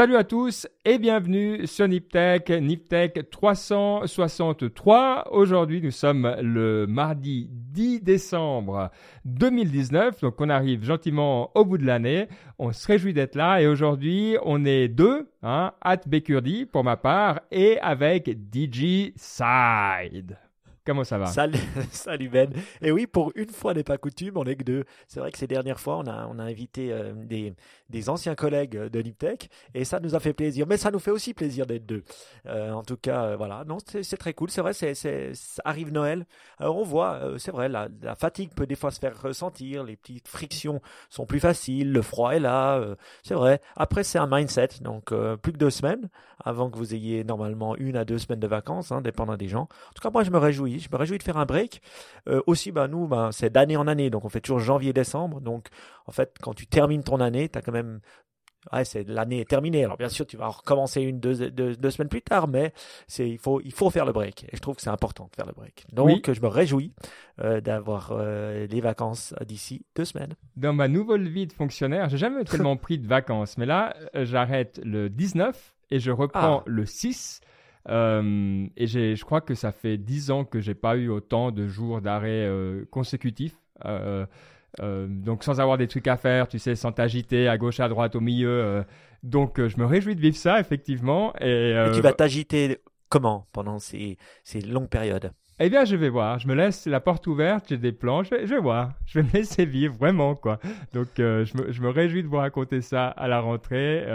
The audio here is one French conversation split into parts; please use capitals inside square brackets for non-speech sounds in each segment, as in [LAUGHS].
Salut à tous et bienvenue sur Niptech, Niptech 363. Aujourd'hui, nous sommes le mardi 10 décembre 2019, donc on arrive gentiment au bout de l'année. On se réjouit d'être là et aujourd'hui, on est deux, hein, at pour ma part et avec DJ Side. Comment ça va Salut, [LAUGHS] salut Ben. Et oui, pour une fois n'est pas coutume, on est que deux. C'est vrai que ces dernières fois, on a, invité euh, des, anciens collègues de Niptech et ça nous a fait plaisir. Mais ça nous fait aussi plaisir d'être deux. Euh, en tout cas, euh, voilà. Non, c'est très cool. C'est vrai, arrive Noël. Alors on voit, c'est vrai, la, la, fatigue peut des fois se faire ressentir. Les petites frictions sont plus faciles. Le froid est là. c'est vrai. Après, c'est un mindset. Donc, plus que deux semaines avant que vous ayez normalement une à deux semaines de vacances, hein, dépendant des gens. En tout cas, moi, je me réjouis. Je me réjouis de faire un break. Euh, aussi, bah, nous, bah, c'est d'année en année. Donc, on fait toujours janvier-décembre. Donc, en fait, quand tu termines ton année, tu as quand même Ouais, c'est l'année est terminée. Alors bien sûr, tu vas recommencer une deux, deux, semaines plus tard, mais c'est il faut il faut faire le break. Et je trouve que c'est important de faire le break. Donc je me réjouis euh, d'avoir euh, les vacances d'ici deux semaines. Dans ma nouvelle vie de fonctionnaire, j'ai jamais tellement pris de vacances, mais là j'arrête le 19 et je reprends ah. le 6. Euh, et je crois que ça fait 10 ans que j'ai pas eu autant de jours d'arrêt euh, consécutifs. Euh, donc sans avoir des trucs à faire, tu sais, sans t'agiter à gauche, à droite, au milieu. donc je me réjouis de vivre ça, effectivement. Et, tu vas t'agiter comment pendant ces, ces longues périodes? Eh bien, je vais voir. Je me laisse la porte ouverte, j'ai des plans, je vais, voir. Je vais me laisser vivre, vraiment, quoi. Donc, je, me, je, me, réjouis de vous raconter ça à la rentrée,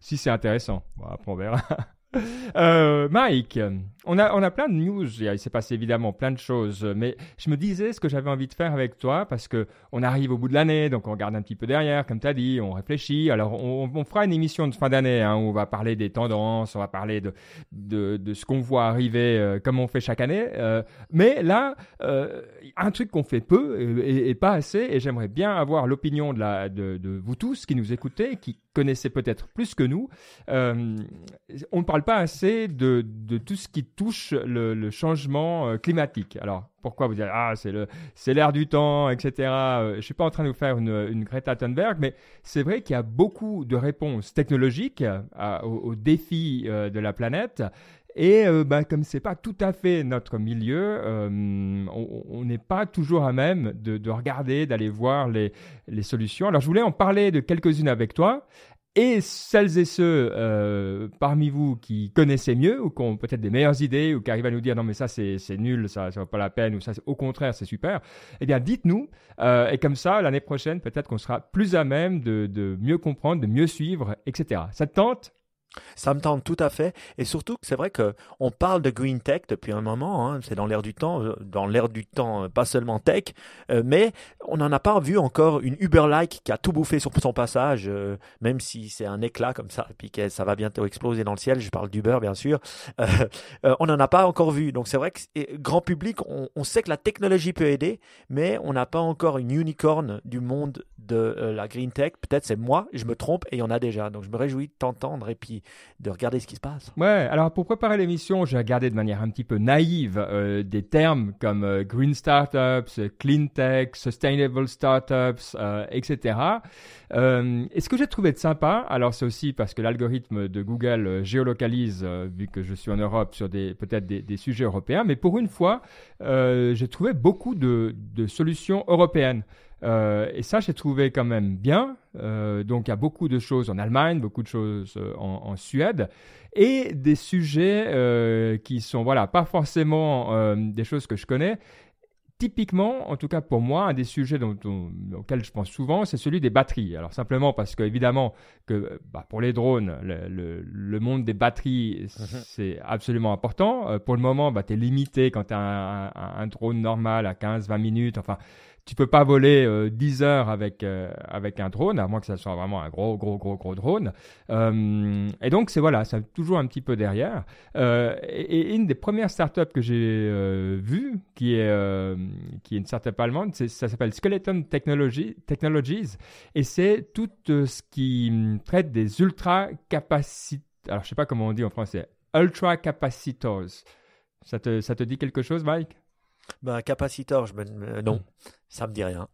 si c'est intéressant. Bon, après, on verra. [LAUGHS] [LAUGHS] Euh, Mike, on a, on a plein de news. Il s'est passé évidemment plein de choses, mais je me disais ce que j'avais envie de faire avec toi parce que on arrive au bout de l'année, donc on regarde un petit peu derrière, comme tu as dit, on réfléchit. Alors, on, fera une émission de fin d'année hein, où on va parler des tendances, on va parler de, de, ce qu'on voit arriver euh, comme on fait chaque année. Euh, mais là, un truc qu'on fait peu et, pas assez, et j'aimerais bien avoir l'opinion de, de, vous tous qui nous écoutez, qui connaissez peut-être plus que nous. On ne pas assez de, tout ce qui touche le, changement euh, climatique. Alors, pourquoi vous dire ah c'est le c'est l'air du temps, etc. Euh, je suis pas en train de vous faire une, Greta Thunberg, mais c'est vrai qu'il y a beaucoup de réponses technologiques aux, aux, défis de la planète et euh, bah, comme c'est pas tout à fait notre milieu, euh, on n'est pas toujours à même de, de regarder, d'aller voir les, solutions. Alors je voulais en parler de quelques-unes avec toi. Et celles et ceux euh, parmi vous qui connaissez mieux ou qui ont peut-être des meilleures idées ou qui arrivent à nous dire non mais ça c'est nul, ça ne vaut pas la peine ou ça au contraire c'est super, eh bien dites-nous euh, et comme ça l'année prochaine peut-être qu'on sera plus à même de, de mieux comprendre, de mieux suivre, etc. Ça te tente? Ça me tente tout à fait. Et surtout, c'est vrai que on parle de green tech depuis un moment. Hein. C'est dans l'air du temps, euh, dans l'air du temps, euh, pas seulement tech, euh, mais on n'en a pas vu encore une Uber-like qui a tout bouffé sur son passage, même si c'est un éclat comme ça, et puis que ça va bientôt exploser dans le ciel. Je parle d'Uber, bien sûr. [LAUGHS] on n'en a pas encore vu. Donc c'est vrai que grand public, on, on, sait que la technologie peut aider, mais on n'a pas encore une unicorn du monde de la green tech. Peut-être c'est moi, je me trompe, et il y en a déjà. Donc je me réjouis de t'entendre et puis de regarder ce qui se passe. Ouais, alors pour préparer l'émission, j'ai regardé de manière un petit peu naïve euh, des termes comme euh, green startups, clean tech, sustainable startups, euh, etc. et ce que j'ai trouvé de sympa, alors c'est aussi parce que l'algorithme de Google géolocalise, vu que je suis en Europe, sur peut-être des, sujets européens, mais pour une fois, j'ai trouvé beaucoup de solutions européennes. Euh, et ça, j'ai trouvé quand même bien. Euh, donc, il y a beaucoup de choses en Allemagne, beaucoup de choses euh, en, en Suède, et des sujets euh, qui sont, voilà, pas forcément des choses que je connais. Typiquement, en tout cas pour moi, un des sujets dont, dont, auxquels je pense souvent, c'est celui des batteries. Alors simplement parce que évidemment que bah, pour les drones, le, le, le, monde des batteries, mhm. c'est absolument important. pour le moment, bah, tu es limité quand tu as un, un, un, drone normal à 15-20 minutes. Enfin, tu peux pas voler euh, 10 heures avec euh, avec un drone, à moins que ça soit vraiment un gros gros gros gros drone. Euh, et donc c'est voilà, c'est toujours un petit peu derrière. Euh, et, une des premières startups que j'ai vues, qui est qui est une startup allemande, ça s'appelle Skeleton Technologies, et c'est tout ce qui traite des ultra capaciteurs. Alors je sais pas comment on dit en français, ultra capacitors. Ça te ça te dit quelque chose, Mike? Ben, capacitor, je me... non, ça me dit rien.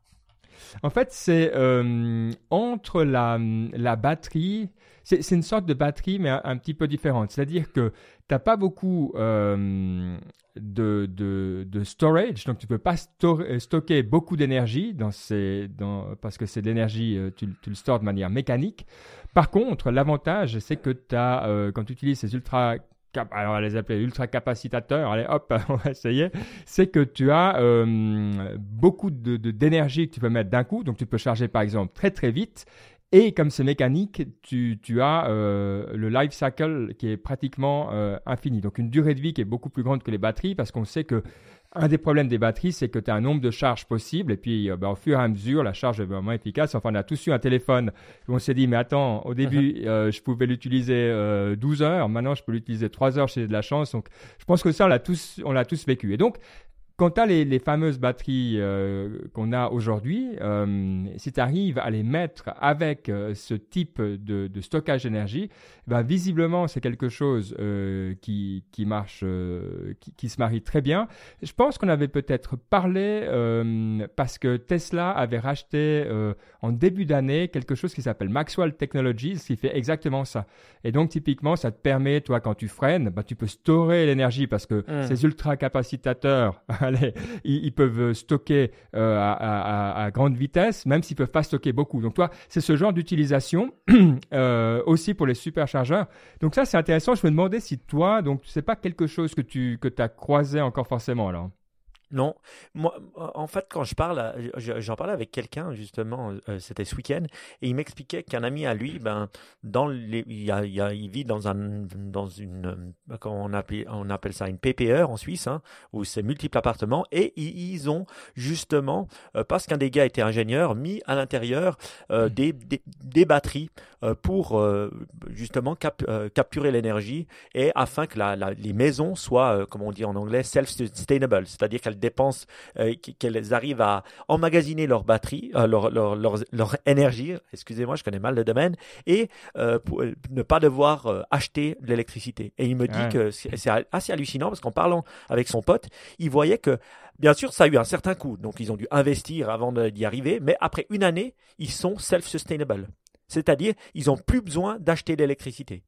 En fait, c'est euh, entre la, la batterie, c'est une sorte de batterie, mais un, petit peu différente. C'est-à-dire que tu n'as pas beaucoup euh, de, de, de, storage, donc tu ne peux pas stocker beaucoup d'énergie dans ces, dans, parce que c'est de l'énergie, tu, tu, le stores de manière mécanique. Par contre, l'avantage, c'est que as, quand tu utilises ces ultra alors on les appeler ultra capacitateurs, allez hop, [LAUGHS] on va essayer, c'est que tu as euh, beaucoup d'énergie de, que tu peux mettre d'un coup, donc tu peux charger par exemple très très vite, et comme c'est mécanique, tu, tu as euh, le life cycle qui est pratiquement euh, infini, donc une durée de vie qui est beaucoup plus grande que les batteries, parce qu'on sait que un des problèmes des batteries, c'est que tu as un nombre de charges possibles et puis euh, ben, au fur et à mesure, la charge est vraiment efficace. Enfin, on a tous eu un téléphone où on s'est dit, mais attends, au début, uh-huh. euh, je pouvais l'utiliser 12 euh, heures, maintenant je peux l'utiliser 3 heures, j'ai de la chance. Donc, je pense que ça, on l'a tous, on l'a tous vécu. Et donc, Quant à les, fameuses batteries euh, qu'on a aujourd'hui, euh, si tu arrives à les mettre avec euh, ce type de, stockage d'énergie, ben, visiblement c'est quelque chose qui, qui, marche, qui, qui, se marie très bien. Je pense qu'on avait peut-être parlé parce que Tesla avait racheté en début d'année quelque chose qui s'appelle Maxwell Technologies, qui fait exactement ça. Et donc typiquement, ça te permet, toi, quand tu freines, ben, tu peux storer l'énergie parce que mmh. ces ultra capacitateurs [LAUGHS] ils, peuvent stocker euh, à, grande vitesse, même s'ils peuvent pas stocker beaucoup. Donc toi, c'est ce genre d'utilisation [CLEARS THROAT] euh, aussi pour les superchargeurs. Donc ça, c'est intéressant. Je me demandais si toi, donc c'est pas quelque chose que tu que as croisé encore forcément alors. Non, moi, en fait, quand je parle, j'en parlais avec quelqu'un justement, euh, c'était ce week-end, et il m'expliquait qu'un ami à lui, ben, dans les, il, a, il, vit dans un, dans une, comment on appelle, on appelle ça une PPE en Suisse, hein, où c'est multiples appartements, et ils, ont justement, euh, parce qu'un des gars était ingénieur, mis à l'intérieur euh, mmh. des, des, des, batteries pour justement capturer l'énergie et afin que la, les maisons soient, comme on dit en anglais, self-sustainable, c'est-à-dire qu'elles dépenses, euh, qu'elles arrivent à emmagasiner leur batterie, euh, leur, leur, leur, énergie, excusez-moi, je connais mal le domaine, et euh, pour ne pas devoir acheter de l'électricité. Et il me dit que c'est assez hallucinant parce qu'en parlant avec son pote, il voyait que Bien sûr, ça a eu un certain coût, donc ils ont dû investir avant d'y arriver, mais après une année, ils sont self-sustainable. C'est-à-dire, ils n'ont plus besoin d'acheter de l'électricité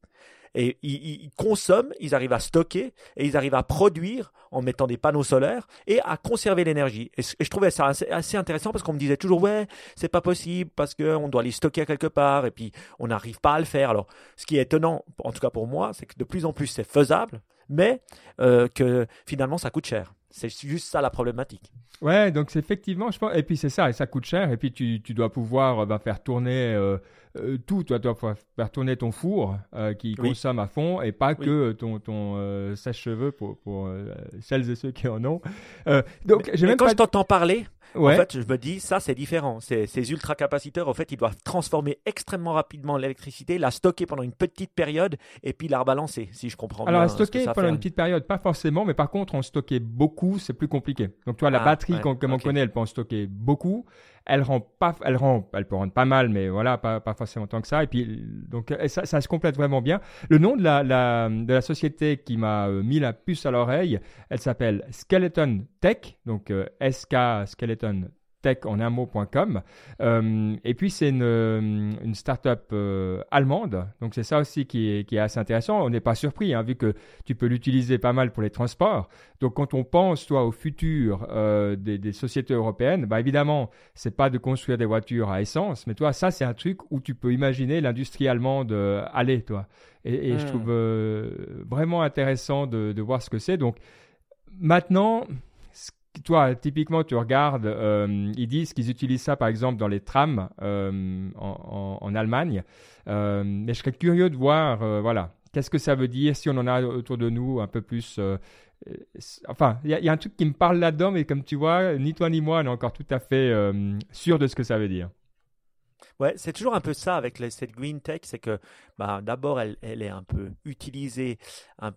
et ils, consomment, ils arrivent à stocker et ils arrivent à produire en mettant des panneaux solaires et à conserver l'énergie. Et, je trouvais ça assez, intéressant parce qu'on me disait toujours ouais c'est pas possible parce qu'on doit les stocker quelque part et puis on n'arrive pas à le faire. Alors ce qui est étonnant, en tout cas pour moi, c'est que de plus en plus c'est faisable, mais euh, que finalement ça coûte cher. C'est juste ça la problématique. Ouais, donc c'est effectivement, je pense, et puis c'est ça, et ça coûte cher, et puis tu, tu dois pouvoir bah, faire tourner euh, euh, tout, tu dois faire tourner ton four euh, qui consomme à fond, et pas que ton, ton sèche-cheveux pour, pour celles et ceux qui en ont. donc, mais, même quand je t'entends parler, en fait, je me dis, ça, c'est différent. Ces, ces ultra-capaciteurs, en fait, ils doivent transformer extrêmement rapidement l'électricité, la stocker pendant une petite période et puis la rebalancer, si je comprends bien. Alors, stocker pendant une petite période, pas forcément, mais par contre, en stocker beaucoup, c'est plus compliqué. Donc, tu vois, la ah, batterie, comme on connaît, elle peut en stocker beaucoup elle rend pas, elle rend, elle peut rendre pas mal, mais voilà, pas, pas forcément tant que ça. Et puis, donc, ça, se complète vraiment bien. Le nom de la, la de la société qui m'a euh, mis la puce à l'oreille, elle s'appelle Skeleton Tech, donc euh, SK Skeleton tech en un mot.com. Euh, et puis, c'est une, euh, une start-up euh, allemande. Donc, c'est ça aussi qui est, qui est assez intéressant. On n'est pas surpris, hein, vu que tu peux l'utiliser pas mal pour les transports. Donc, quand on pense, toi, au futur des, des, sociétés européennes, bah, évidemment, c'est pas de construire des voitures à essence, mais toi, ça, c'est un truc où tu peux imaginer l'industrie allemande aller, toi. Et, et je hmm. trouve vraiment intéressant de, de voir ce que c'est. Donc, maintenant, toi, typiquement, tu regardes, euh, ils disent qu'ils utilisent ça, par exemple, dans les trams euh, en, Allemagne. Euh, mais je serais curieux de voir, voilà, qu'est-ce que ça veut dire si on en a autour de nous un peu plus. enfin, il y, a un truc qui me parle là-dedans, mais comme tu vois, ni toi ni moi, on est encore tout à fait sûr de ce que ça veut dire. Ouais, c'est toujours un peu ça avec cette green tech, c'est que bah, d'abord elle, elle, est un peu utilisée un,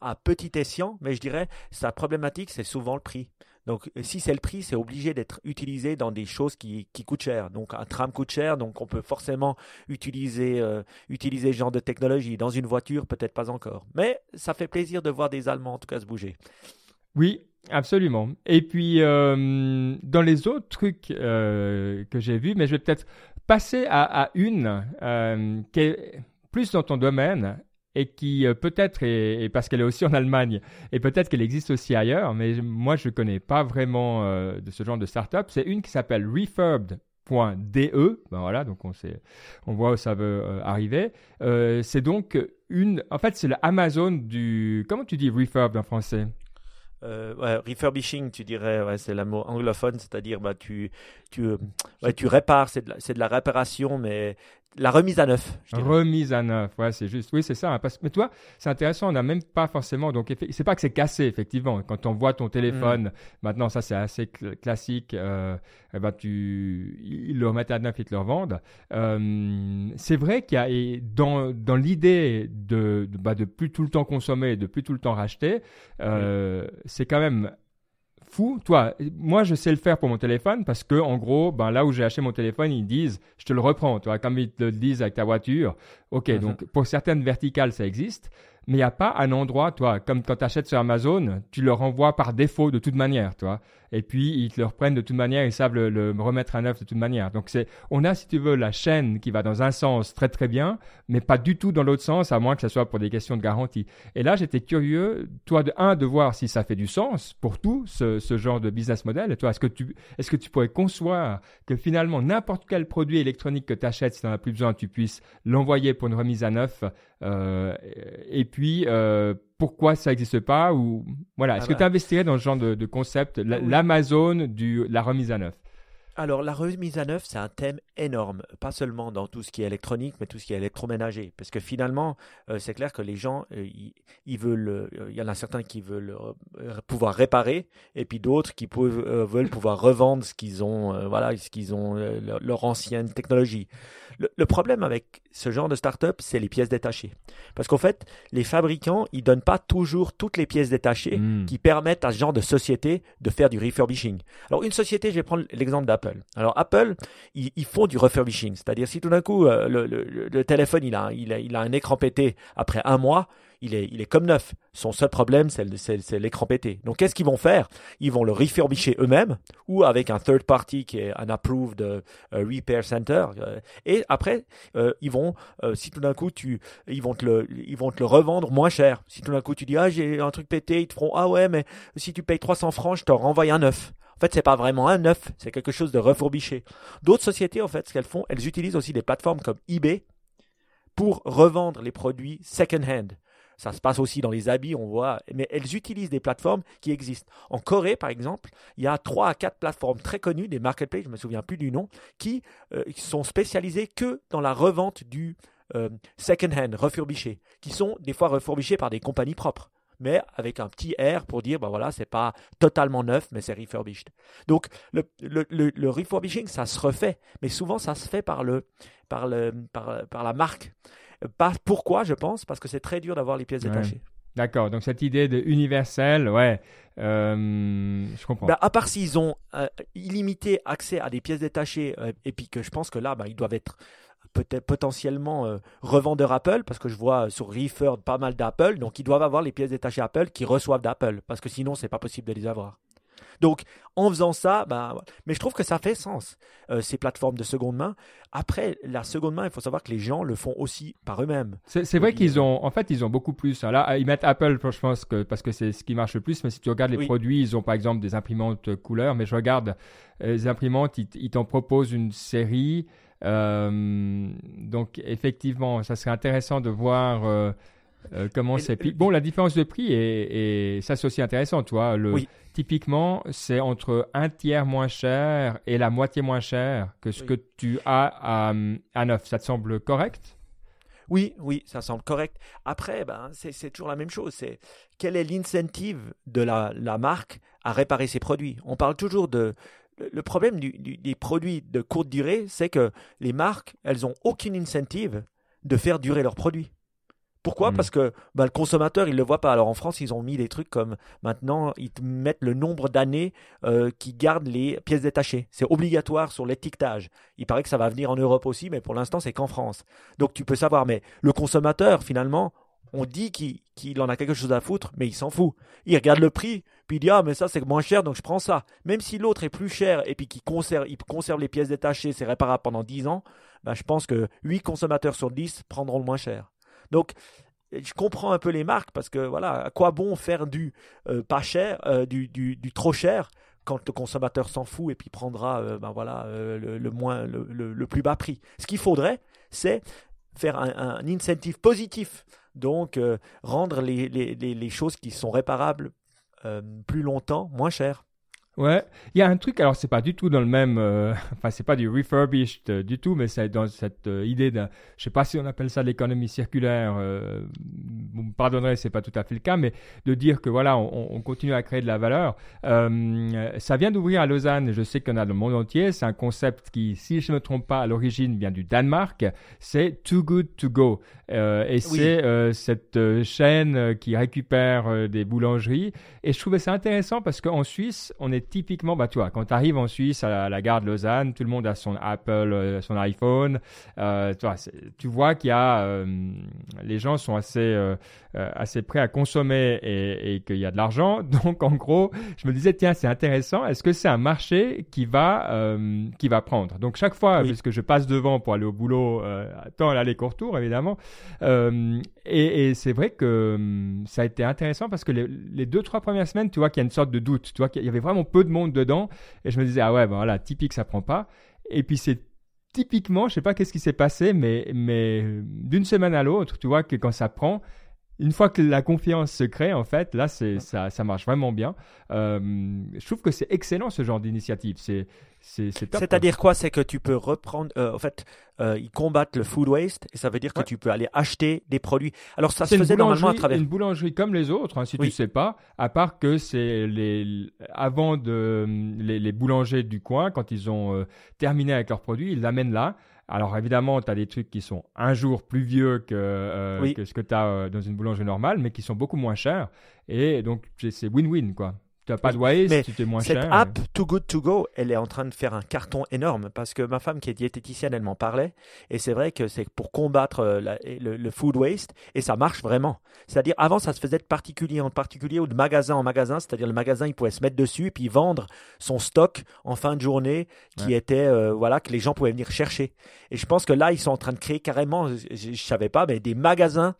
à petit escient, mais je dirais sa problématique c'est souvent le prix. Donc si c'est le prix, c'est obligé d'être utilisé dans des choses qui, qui, coûtent cher. Donc un tram coûte cher, donc on peut forcément utiliser, euh, utiliser ce genre de technologie. Dans une voiture, peut-être pas encore. Mais ça fait plaisir de voir des Allemands en tout cas se bouger. Oui, Absolument. Et puis, euh, dans les autres trucs euh, que j'ai vus, mais je vais peut-être passer à, une euh, qui est plus dans ton domaine et qui peut-être est, parce qu'elle est aussi en Allemagne et peut-être qu'elle existe aussi ailleurs, mais moi je ne connais pas vraiment de ce genre de startup. C'est une qui s'appelle Refurbed ben voilà, donc on, voit où ça veut arriver. c'est donc une, en fait, c'est l'Amazon du, comment tu dis refurb en français? Euh, refurbishing, tu dirais, ouais, c'est le mot anglophone, c'est-à-dire bah, tu, tu, euh, ouais, tu répares, c'est de, la, de la réparation, mais la remise à neuf. Remise à neuf, ouais, c'est juste. Oui, c'est ça. Hein, parce... Mais toi, c'est intéressant, on n'a même pas forcément. Donc, c'est pas que c'est cassé, effectivement. Quand on voit ton téléphone, mm. maintenant, ça, c'est assez classique. Euh, eh ben, tu... Ils le remettent à neuf, ils te le revendent. Euh, c'est vrai qu'il y a, dans, dans l'idée de, de, bah, de plus tout le temps consommer, de plus tout le temps racheter, euh, c'est quand même fou. Toi, moi, je sais le faire pour mon téléphone parce que, en gros, ben, là où j'ai acheté mon téléphone, ils disent, je te le reprends. Toi, comme ils te le disent avec ta voiture. OK, mhm. donc pour certaines verticales, ça existe mais il n'y a pas un endroit, toi, comme quand tu achètes sur Amazon, tu leur envoies par défaut de toute manière, toi. Et puis, ils te le reprennent de toute manière, ils savent le, remettre à neuf de toute manière. Donc, c'est, on a, si tu veux, la chaîne qui va dans un sens très très bien, mais pas du tout dans l'autre sens, à moins que ce soit pour des questions de garantie. Et là, j'étais curieux, toi, de un, de voir si ça fait du sens pour tout ce, genre de business model. Et toi, est-ce que tu, est-ce que tu pourrais concevoir que finalement, n'importe quel produit électronique que tu achètes, si tu n'en as plus besoin, tu puisses l'envoyer pour une remise à neuf et puis, euh, pourquoi ça n'existe pas ou voilà. Est-ce ah que bah. tu investirais dans ce genre de, concept, l'Amazon de la remise à neuf alors la remise à neuf, c'est un thème énorme, pas seulement dans tout ce qui est électronique, mais tout ce qui est électroménager. Parce que finalement, euh, c'est clair que les gens, euh, ils, veulent, euh, il y en a certains qui veulent pouvoir réparer, et puis d'autres qui veulent pouvoir revendre ce qu'ils ont, voilà, ce qu'ils ont leur, ancienne technologie. Le, problème avec ce genre de start-up, c'est les pièces détachées. Parce qu'en fait, les fabricants, ils donnent pas toujours toutes les pièces détachées hmm. qui permettent à ce genre de société de faire du refurbishing. Alors une société, je vais prendre l'exemple d'Apple. Alors Apple, ils, font du refurbishing, c'est-à-dire si tout d'un coup euh, le, téléphone il a, un écran pété après un mois, il est, comme neuf. Son seul problème, c'est l'écran pété. Donc, qu'est-ce qu'ils vont faire? Ils vont le refurbisher eux-mêmes ou avec un third party qui est un approved uh, repair center. Euh, et après, ils vont, si tout d'un coup, tu, ils vont te le, ils vont te le revendre moins cher. Si tout d'un coup, tu dis ah j'ai un truc pété, ils te feront ah ouais mais si tu payes 300 francs, je te renvoie un neuf. En fait, c'est pas vraiment un neuf, c'est quelque chose de refourbiché. D'autres sociétés, en fait, ce qu'elles font, elles utilisent aussi des plateformes comme eBay pour revendre les produits second-hand. Ça se passe aussi dans les habits, on voit, mais elles utilisent des plateformes qui existent. En Corée, par exemple, il y a trois à quatre plateformes très connues, des marketplaces, je me souviens plus du nom, qui euh, sont spécialisées que dans la revente du euh, second-hand, refurbiché, qui sont des fois refurbichés par des compagnies propres mais avec un petit R pour dire, ben voilà, c'est pas totalement neuf, mais c'est refurbished. Donc, le, le, le, refurbishing, ça se refait, mais souvent, ça se fait par, le, par, le, par, par la marque. pourquoi, je pense Parce que c'est très dur d'avoir les pièces détachées. D'accord, donc cette idée de universel, ouais, euh, je comprends. Ben, à part s'ils ont euh, illimité accès à des pièces détachées, euh, et puis que je pense que là, ben, ils doivent être peut-être potentiellement euh, revendeur Apple, parce que je vois sur Refer pas mal d'Apple, donc ils doivent avoir les pièces détachées Apple qui reçoivent d'Apple, parce que sinon c'est pas possible de les avoir. Donc, en faisant ça, bah, mais je trouve que ça fait sens, euh, ces plateformes de seconde main. Après, la seconde main, il faut savoir que les gens le font aussi par eux-mêmes. C'est vrai qu'ils ont, en fait, ils ont beaucoup plus. Là, ils mettent Apple, je pense, que, parce que c'est ce qui marche le plus. Mais si tu regardes les produits, ils ont par exemple des imprimantes couleurs. Mais je regarde euh, les imprimantes, ils t'en proposent une série. Euh, donc effectivement, ça serait intéressant de voir euh, euh, comment c'est. Bon, la différence de prix et, ça c'est aussi intéressant, toi. Le, Typiquement, c'est entre un tiers moins cher et la moitié moins cher que ce que tu as à, à neuf. Ça te semble correct? Oui, oui, ça semble correct. Après, ben, c'est toujours la même chose. C'est quel est l'incentive de la, la, marque à réparer ses produits? On parle toujours de, le problème des produits de courte durée, c'est que les marques, elles n'ont aucune incentive de faire durer leurs produits. Pourquoi? Hmm. Parce que bah, le consommateur, il ne le voit pas. Alors en France, ils ont mis des trucs comme maintenant, ils mettent le nombre d'années euh, qui gardent les pièces détachées. C'est obligatoire sur l'étiquetage. Il paraît que ça va venir en Europe aussi, mais pour l'instant, c'est qu'en France. Donc tu peux savoir, mais le consommateur, finalement, on dit qu'il qu'il en a quelque chose à foutre, mais il s'en fout. Il regarde le prix, puis il dit ah mais ça c'est moins cher donc je prends ça. Même si l'autre est plus cher et puis qu'il conserve, il conserve les pièces détachées, c'est réparable pendant 10 ans, ben, je pense que 8 consommateurs sur 10 prendront le moins cher. Donc je comprends un peu les marques parce que voilà, à quoi bon faire du euh, pas cher, euh, du, trop cher quand le consommateur s'en fout et puis prendra euh, ben voilà, le, moins, le, plus bas prix. Ce qu'il faudrait, c'est faire un, incentive positif, donc rendre les, choses qui sont réparables plus longtemps moins chères. Ouais, il y a un truc, alors c'est pas du tout dans le même, euh, [LAUGHS] enfin c'est pas du refurbished euh, du tout, mais c'est dans cette euh, idée de, je sais pas si on appelle ça l'économie circulaire, vous me pardonnerez, c'est pas tout à fait le cas, mais de dire que voilà, on, on continue à créer de la valeur. ça vient d'ouvrir à Lausanne, je sais qu'on a dans le monde entier, c'est un concept qui, si je ne me trompe pas, à l'origine vient du Danemark, c'est Too Good To Go. et c'est cette chaîne qui récupère des boulangeries. Et je trouvais ça intéressant parce qu'en Suisse, on est typiquement, bah, tu vois, quand tu arrives en Suisse à la, gare de Lausanne, tout le monde a son Apple, euh, son iPhone. Euh, tu, vois, tu vois qu'il y a, euh, les gens sont assez, assez prêts à consommer et, et qu'il y a de l'argent. [LAUGHS] Donc, en gros, je me disais, tiens, c'est intéressant. Est-ce que c'est un marché qui va, qui va prendre? Donc, chaque fois, puisque je passe devant pour aller au boulot, tant l'aller-retour, évidemment. et, et c'est vrai que ça a été intéressant parce que les, les deux, trois premières semaines, tu vois qu'il y a une sorte de doute. Tu vois qu'il y avait vraiment peu de monde dedans. Et je me disais, ah ouais, ben voilà, typique, ça prend pas. Et puis c'est typiquement, je sais pas qu'est-ce qui s'est passé, mais, mais d'une semaine à l'autre, tu vois que quand ça prend, une fois que la confiance se crée, en fait, là, c'est, ça, ça marche vraiment bien. Euh, je trouve que c'est excellent ce genre d'initiative. C'est, c'est, C'est-à-dire quoi? C'est que tu peux reprendre. Euh, en fait, euh, ils combattent le food waste et ça veut dire que tu peux aller acheter des produits. Alors ça se faisait normalement à travers. Une boulangerie comme les autres, hein, si tu ne sais pas, à part que c'est les avant de les, les, boulangers du coin quand ils ont terminé avec leurs produits, ils l'amènent là. Alors évidemment, tu as des trucs qui sont un jour plus vieux que, euh, que ce que tu as euh, dans une boulangerie normale, mais qui sont beaucoup moins chers. Et donc, c'est win-win, quoi. Tu n'as pas de waste, tu es moins cette cher. Cette app Too Good To Go, elle est en train de faire un carton énorme parce que ma femme qui est diététicienne, elle m'en parlait. Et c'est vrai que c'est pour combattre euh, le, food waste et ça marche vraiment. C'est-à-dire, avant, ça se faisait de particulier en particulier ou de magasin en magasin. C'est-à-dire, le magasin, il pouvait se mettre dessus et puis vendre son stock en fin de journée qui était, euh, voilà, que les gens pouvaient venir chercher. Et je pense que là, ils sont en train de créer carrément, je, ne savais pas, mais des magasins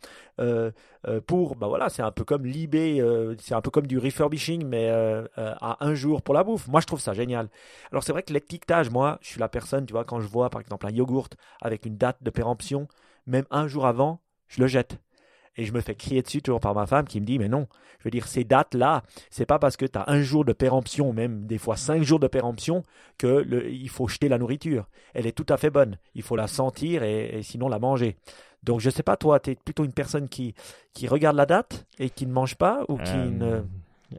pour, bah voilà, c'est un peu comme l'eBay, euh, c'est un peu comme du refurbishing, mais à un jour pour la bouffe. Moi, je trouve ça génial. Alors, c'est vrai que l'étiquetage, moi, je suis la personne, tu vois, quand je vois par exemple un yogourt avec une date de péremption, même un jour avant, je le jette. Et je me fais crier dessus toujours par ma femme qui me dit Mais non, je veux dire, ces dates-là, c'est pas parce que tu as un jour de péremption, même des fois cinq jours de péremption, que il faut jeter la nourriture. Elle est tout à fait bonne. Il faut la sentir et sinon la manger. Donc je sais pas, toi, tu es plutôt une personne qui, qui regarde la date et qui ne mange pas ou qui euh, ne...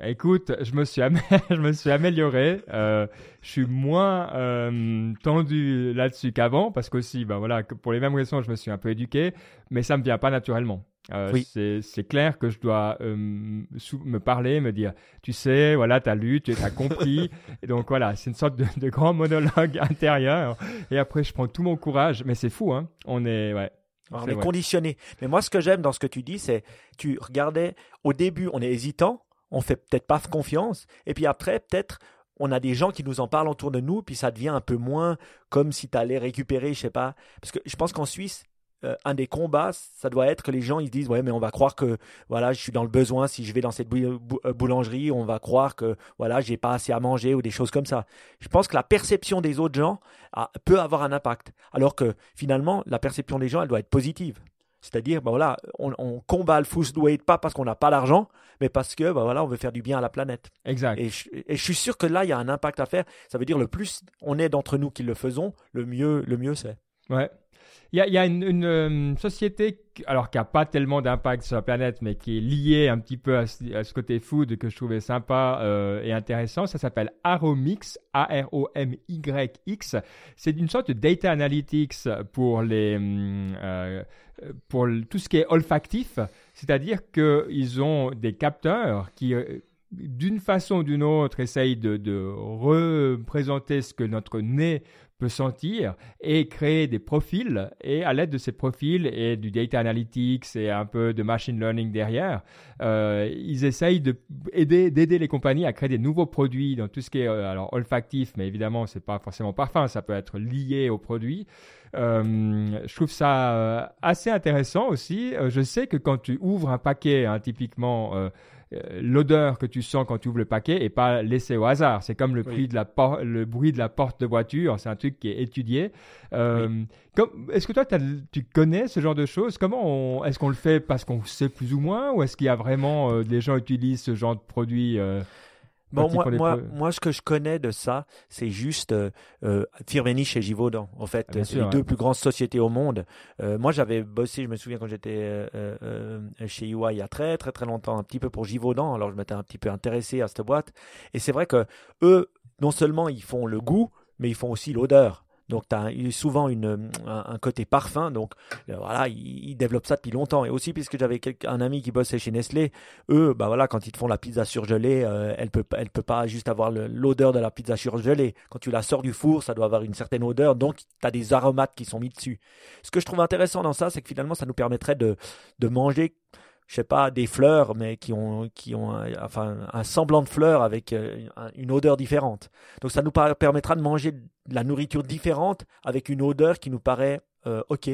Écoute, je me suis, [LAUGHS] je me suis amélioré. Euh, je suis moins euh, tendu là-dessus qu'avant parce qu'aussi, ben voilà, pour les mêmes raisons, je me suis un peu éduqué, mais ça me vient pas naturellement. oui. C'est clair que je dois me parler, me dire, tu sais, voilà, tu as lu, tu as compris. [LAUGHS] et donc voilà, c'est une sorte de, de, grand monologue [LAUGHS] intérieur. Et après, je prends tout mon courage. Mais c'est fou, hein. On est, ouais, on est, conditionné. Mais moi, ce que j'aime dans ce que tu dis, c'est tu regardais au début, on est hésitant, on fait peut-être pas confiance, et puis après, peut-être on a des gens qui nous en parlent autour de nous, puis ça devient un peu moins comme si tu allais récupérer, je sais pas. Parce que je pense qu'en Suisse, euh, un des combats, ça doit être que les gens ils se disent ouais mais on va croire que voilà je suis dans le besoin si je vais dans cette euh, boulangerie on va croire que voilà j'ai pas assez à manger ou des choses comme ça. Je pense que la perception des autres gens peut avoir un impact alors que finalement la perception des gens elle doit être positive. C'est-à-dire, ben voilà, on, combat le food waste pas parce qu'on n'a pas l'argent, mais parce que ben voilà, on veut faire du bien à la planète. Exact. Et je, et je, suis sûr que là, il y a un impact à faire. Ça veut dire le plus on est d'entre nous qui le faisons, le mieux, le mieux c'est. Ouais. Il y a, une, euh, société, alors qui n'a pas tellement d'impact sur la planète, mais qui est liée un petit peu à ce, côté food que je trouvais sympa euh, et intéressant. Ça s'appelle Aromix, A-R-O-M-Y-X. C'est une sorte de data analytics pour, les, euh, pour tout ce qui est olfactif. C'est-à-dire qu'ils ont des capteurs qui d'une façon ou d'une autre, essayent de, de, représenter ce que notre nez peut sentir et créer des profils. Et à l'aide de ces profils et du data analytics et un peu de machine learning derrière, euh, ils essayent d'aider les compagnies à créer des nouveaux produits dans tout ce qui est euh, alors olfactif, mais évidemment, c'est pas forcément parfum, ça peut être lié au produit. Euh, je trouve ça assez intéressant aussi. Je sais que quand tu ouvres un paquet, hein, typiquement, l'odeur que tu sens quand tu ouvres le paquet est pas laissée au hasard. C'est comme le, Oui. prix de la le bruit de la porte de voiture. C'est un truc qui est étudié. Euh, Est-ce que toi, tu connais ce genre de choses? Comment on- est-ce qu'on le fait parce qu'on sait plus ou moins, ou est-ce qu'il y a vraiment euh, des gens utilisent ce genre de produit euh, Bon, moi, moi, moi, ce que je connais de ça, c'est juste euh, euh, Firmenich et Givaudan. En fait, Ah, sûr, les ouais. deux plus grandes sociétés au monde. Euh, moi, j'avais bossé, je me souviens quand j'étais euh, euh, chez EY il y a très très très longtemps, un petit peu pour Givaudan. Alors, je m'étais un petit peu intéressé à cette boîte. Et c'est vrai que eux, non seulement ils font le goût, mais ils font aussi l'odeur. Donc, tu as souvent une, un, côté parfum. Donc, euh, voilà, ils, développent ça depuis longtemps. Et aussi, puisque j'avais un ami qui bossait chez Nestlé, eux, bah voilà, quand ils te font la pizza surgelée, euh, elle peut, elle peut pas juste avoir l'odeur de la pizza surgelée. Quand tu la sors du four, ça doit avoir une certaine odeur. Donc, tu as des aromates qui sont mis dessus. Ce que je trouve intéressant dans ça, c'est que finalement, ça nous permettrait de, de manger, je sais pas, des fleurs, mais qui ont, qui ont un, enfin, un semblant de fleurs avec euh, un- une odeur différente. Donc, ça nous permettra de manger de la nourriture différente avec une odeur qui nous paraît euh, OK.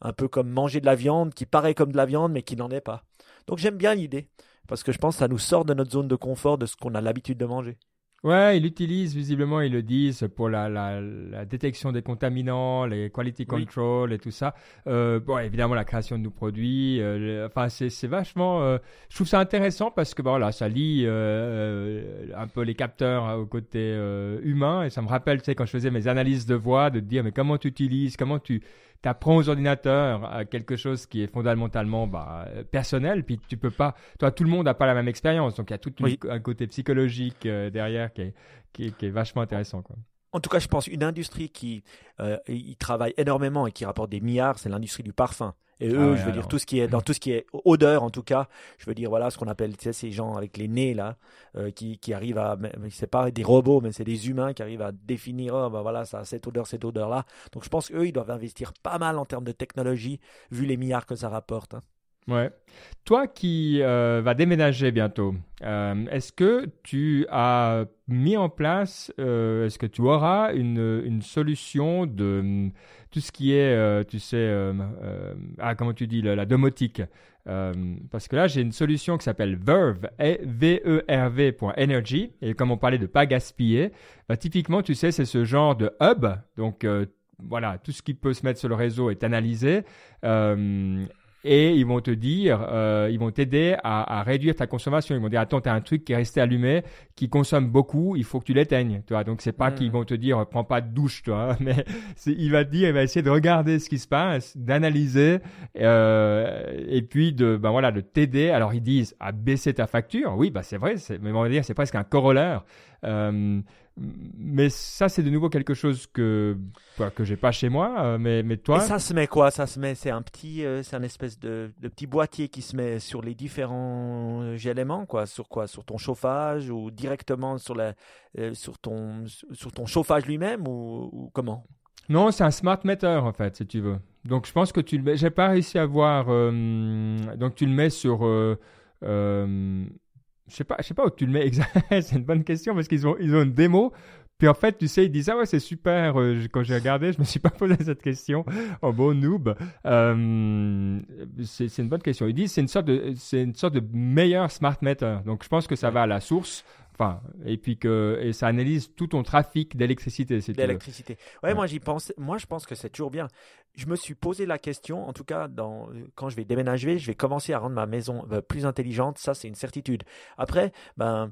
Un peu comme manger de la viande qui paraît comme de la viande, mais qui n'en est pas. Donc, j'aime bien l'idée. Parce que je pense que ça nous sort de notre zone de confort, de ce qu'on a l'habitude de manger. Ouais, ils l'utilisent visiblement, ils le disent pour la, la, la détection des contaminants, les quality Oui. control et tout ça. Euh, bon, évidemment, la création de nos produits. euh, enfin, c'est c'est vachement. euh, je trouve ça intéressant parce que bon, voilà, ça lie un peu les capteurs hein, au côté humain et ça me rappelle, tu sais, quand je faisais mes analyses de voix, de te dire mais comment tu utilises, comment tu t'apprends aux ordinateurs euh, quelque chose qui est fondamentalement bah, personnel, puis tu peux pas. Toi, tout le monde n'a pas la même expérience, donc il y a tout Oui. un côté psychologique euh, derrière qui est, qui, est, qui est vachement intéressant. Quoi. En tout cas, je pense une industrie qui euh, y travaille énormément et qui rapporte des milliards, c'est l'industrie du parfum. Et eux, Ah ouais, je veux dire tout ce qui est dans tout ce qui est odeur, en tout cas, je veux dire voilà ce qu'on appelle tu sais, ces gens avec les nez là, euh, qui, qui arrivent à, c'est pas des robots, mais c'est des humains qui arrivent à définir oh, ben voilà ça cette odeur, cette odeur là. Donc je pense qu'eux ils doivent investir pas mal en termes de technologie vu les milliards que ça rapporte. hein. Ouais. Toi qui euh, vas déménager bientôt, euh, est-ce que tu as mis en place, euh, est-ce que tu auras une, une solution de hum, tout ce qui est, euh, tu sais, ah, comment tu dis, la, domotique Parce que là, j'ai une solution qui s'appelle Verve, E V-E-R-V.energy, et comme on parlait de pas gaspiller, bah, typiquement, tu sais, c'est ce genre de hub, donc voilà, tout ce qui peut se mettre sur le réseau est analysé. Et ils vont te dire, euh, ils vont t'aider à, à réduire ta consommation. Ils vont dire, attends, tu as un truc qui est resté allumé, qui consomme beaucoup, il faut que tu l'éteignes. Tu vois, donc c'est pas qu'ils vont te dire, prends pas de douche, toi, [LAUGHS] mais il va te dire, il va essayer de regarder ce qui se passe, d'analyser, euh, et puis de, ben voilà, de t'aider. Alors ils disent à baisser ta facture. Oui, bah c'est vrai, mais on va dire, c'est presque un corollaire. Euh, mais ça, c'est de nouveau quelque chose que bah, que j'ai pas chez moi. euh, mais mais toi, Et ça se met quoi? Ça se met, c'est un petit, euh, c'est un espèce de, de petit boîtier qui se met sur les différents euh, éléments, quoi. Sur quoi? Sur ton chauffage ou directement sur la, euh, sur ton, sur ton chauffage lui-même ou, ou comment? Non, c'est un smart meter en fait, si tu veux. Donc je pense que tu le mets. J'ai pas réussi à voir. euh, donc tu le mets sur. Je sais pas, je sais pas où tu le mets exactement. [LAUGHS] c'est une bonne question parce qu'ils ont ils ont une démo. Puis en fait, tu sais, ils disent ah ouais c'est super. Euh, quand j'ai regardé, je me suis pas [LAUGHS] posé cette question. Oh bon noob. Euh, c'est c'est une bonne question. Ils disent c'est une sorte de c'est une sorte de meilleur smart meter. Donc je pense que ça va à la source. Enfin, et puis que et ça analyse tout ton trafic d'électricité. Si. Ouais, Ouais. moi j'y pense. Moi je pense que c'est toujours bien. Je me suis posé la question, en tout cas dans, quand je vais déménager, je vais commencer à rendre ma maison euh, plus intelligente. Ça c'est une certitude. Après, ben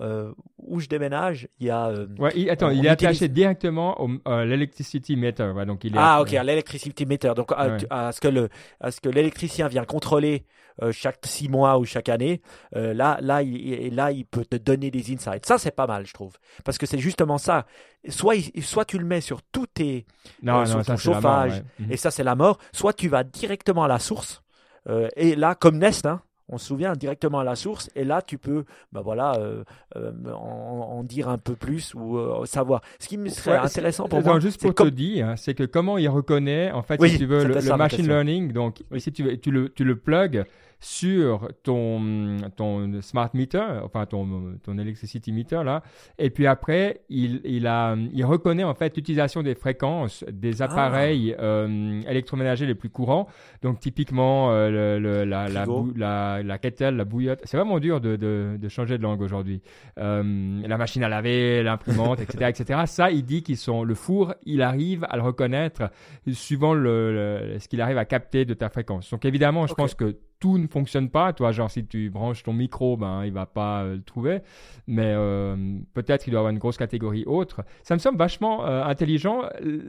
euh, où je déménage, il y a. euh, Ouais, il- attends, On il est attaché directement au à l'electricity meter. ouais, donc il est, Ah, ok, à l'électricité meter. Donc, à, Ouais. à ce que le, à ce que l'électricien vient contrôler euh, chaque six mois ou chaque année, euh, là, là, il, là, il peut te donner des insights. Ça, c'est pas mal, je trouve, parce que c'est justement ça. Soit, soit tu le mets sur tous tes, Non, euh, sur non, ton mort, chauffage, ouais. Mhm. et ça, c'est la mort. Soit tu vas directement à la source. euh, et là, comme Nest, hein, On se souvient directement à la source et là tu peux bah voilà, euh, euh, en, dire un peu plus ou euh, savoir. Ce qui me serait intéressant pour moi. Juste pour te dire, hein, c'est que comment il reconnaît en fait si tu veux le, machine learning. Donc si tu, tu, le, tu le plugs sur ton, ton smart meter, enfin ton, ton electricity meter là, et puis après il, il, a, il reconnaît en fait l'utilisation des fréquences des ah. appareils euh, électroménagers les plus courants. Donc typiquement euh, le, la, la, la, la, kettle, la bouillotte. C'est vraiment dur de, de, de changer de langue aujourd'hui. Euh, la machine à laver, l'imprimante, etc., etc. Ça, il dit qu'ils sont le four, il arrive à le reconnaître suivant le, ce qu'il arrive à capter de ta fréquence. Donc évidemment, je pense que tout ne fonctionne pas. Toi, genre, si tu branches ton micro, ben, il va pas euh, le trouver. Mais euh, peut-être qu'il doit avoir une grosse catégorie autre. Ça me semble vachement euh, intelligent.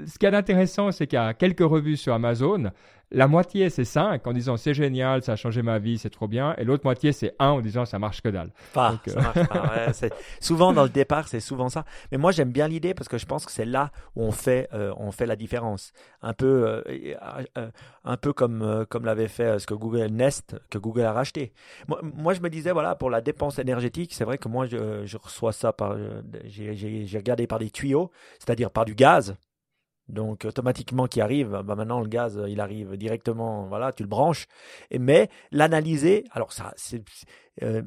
Ce qui est intéressant, c'est qu'il y a quelques revues sur Amazon la moitié, c'est 5 en disant c'est génial, ça a changé ma vie, c'est trop bien. Et l'autre moitié, c'est 1 en disant ça marche que dalle. Pas, ça euh, marche pas. [LAUGHS] souvent, dans le départ, c'est souvent ça. Mais moi, j'aime bien l'idée parce que je pense que c'est là où on fait, euh, on fait la différence. Un peu, euh, un peu comme, comme l'avait fait ce que Google Nest, que Google a racheté. Moi, moi, je me disais, voilà, pour la dépense énergétique, c'est vrai que moi, je, je reçois ça par. J'ai regardé par des tuyaux, c'est-à-dire par du gaz. Donc automatiquement qui arrive, bah maintenant le gaz il arrive directement, voilà, tu le branches. Mais l'analyser, alors ça, c'est, euh,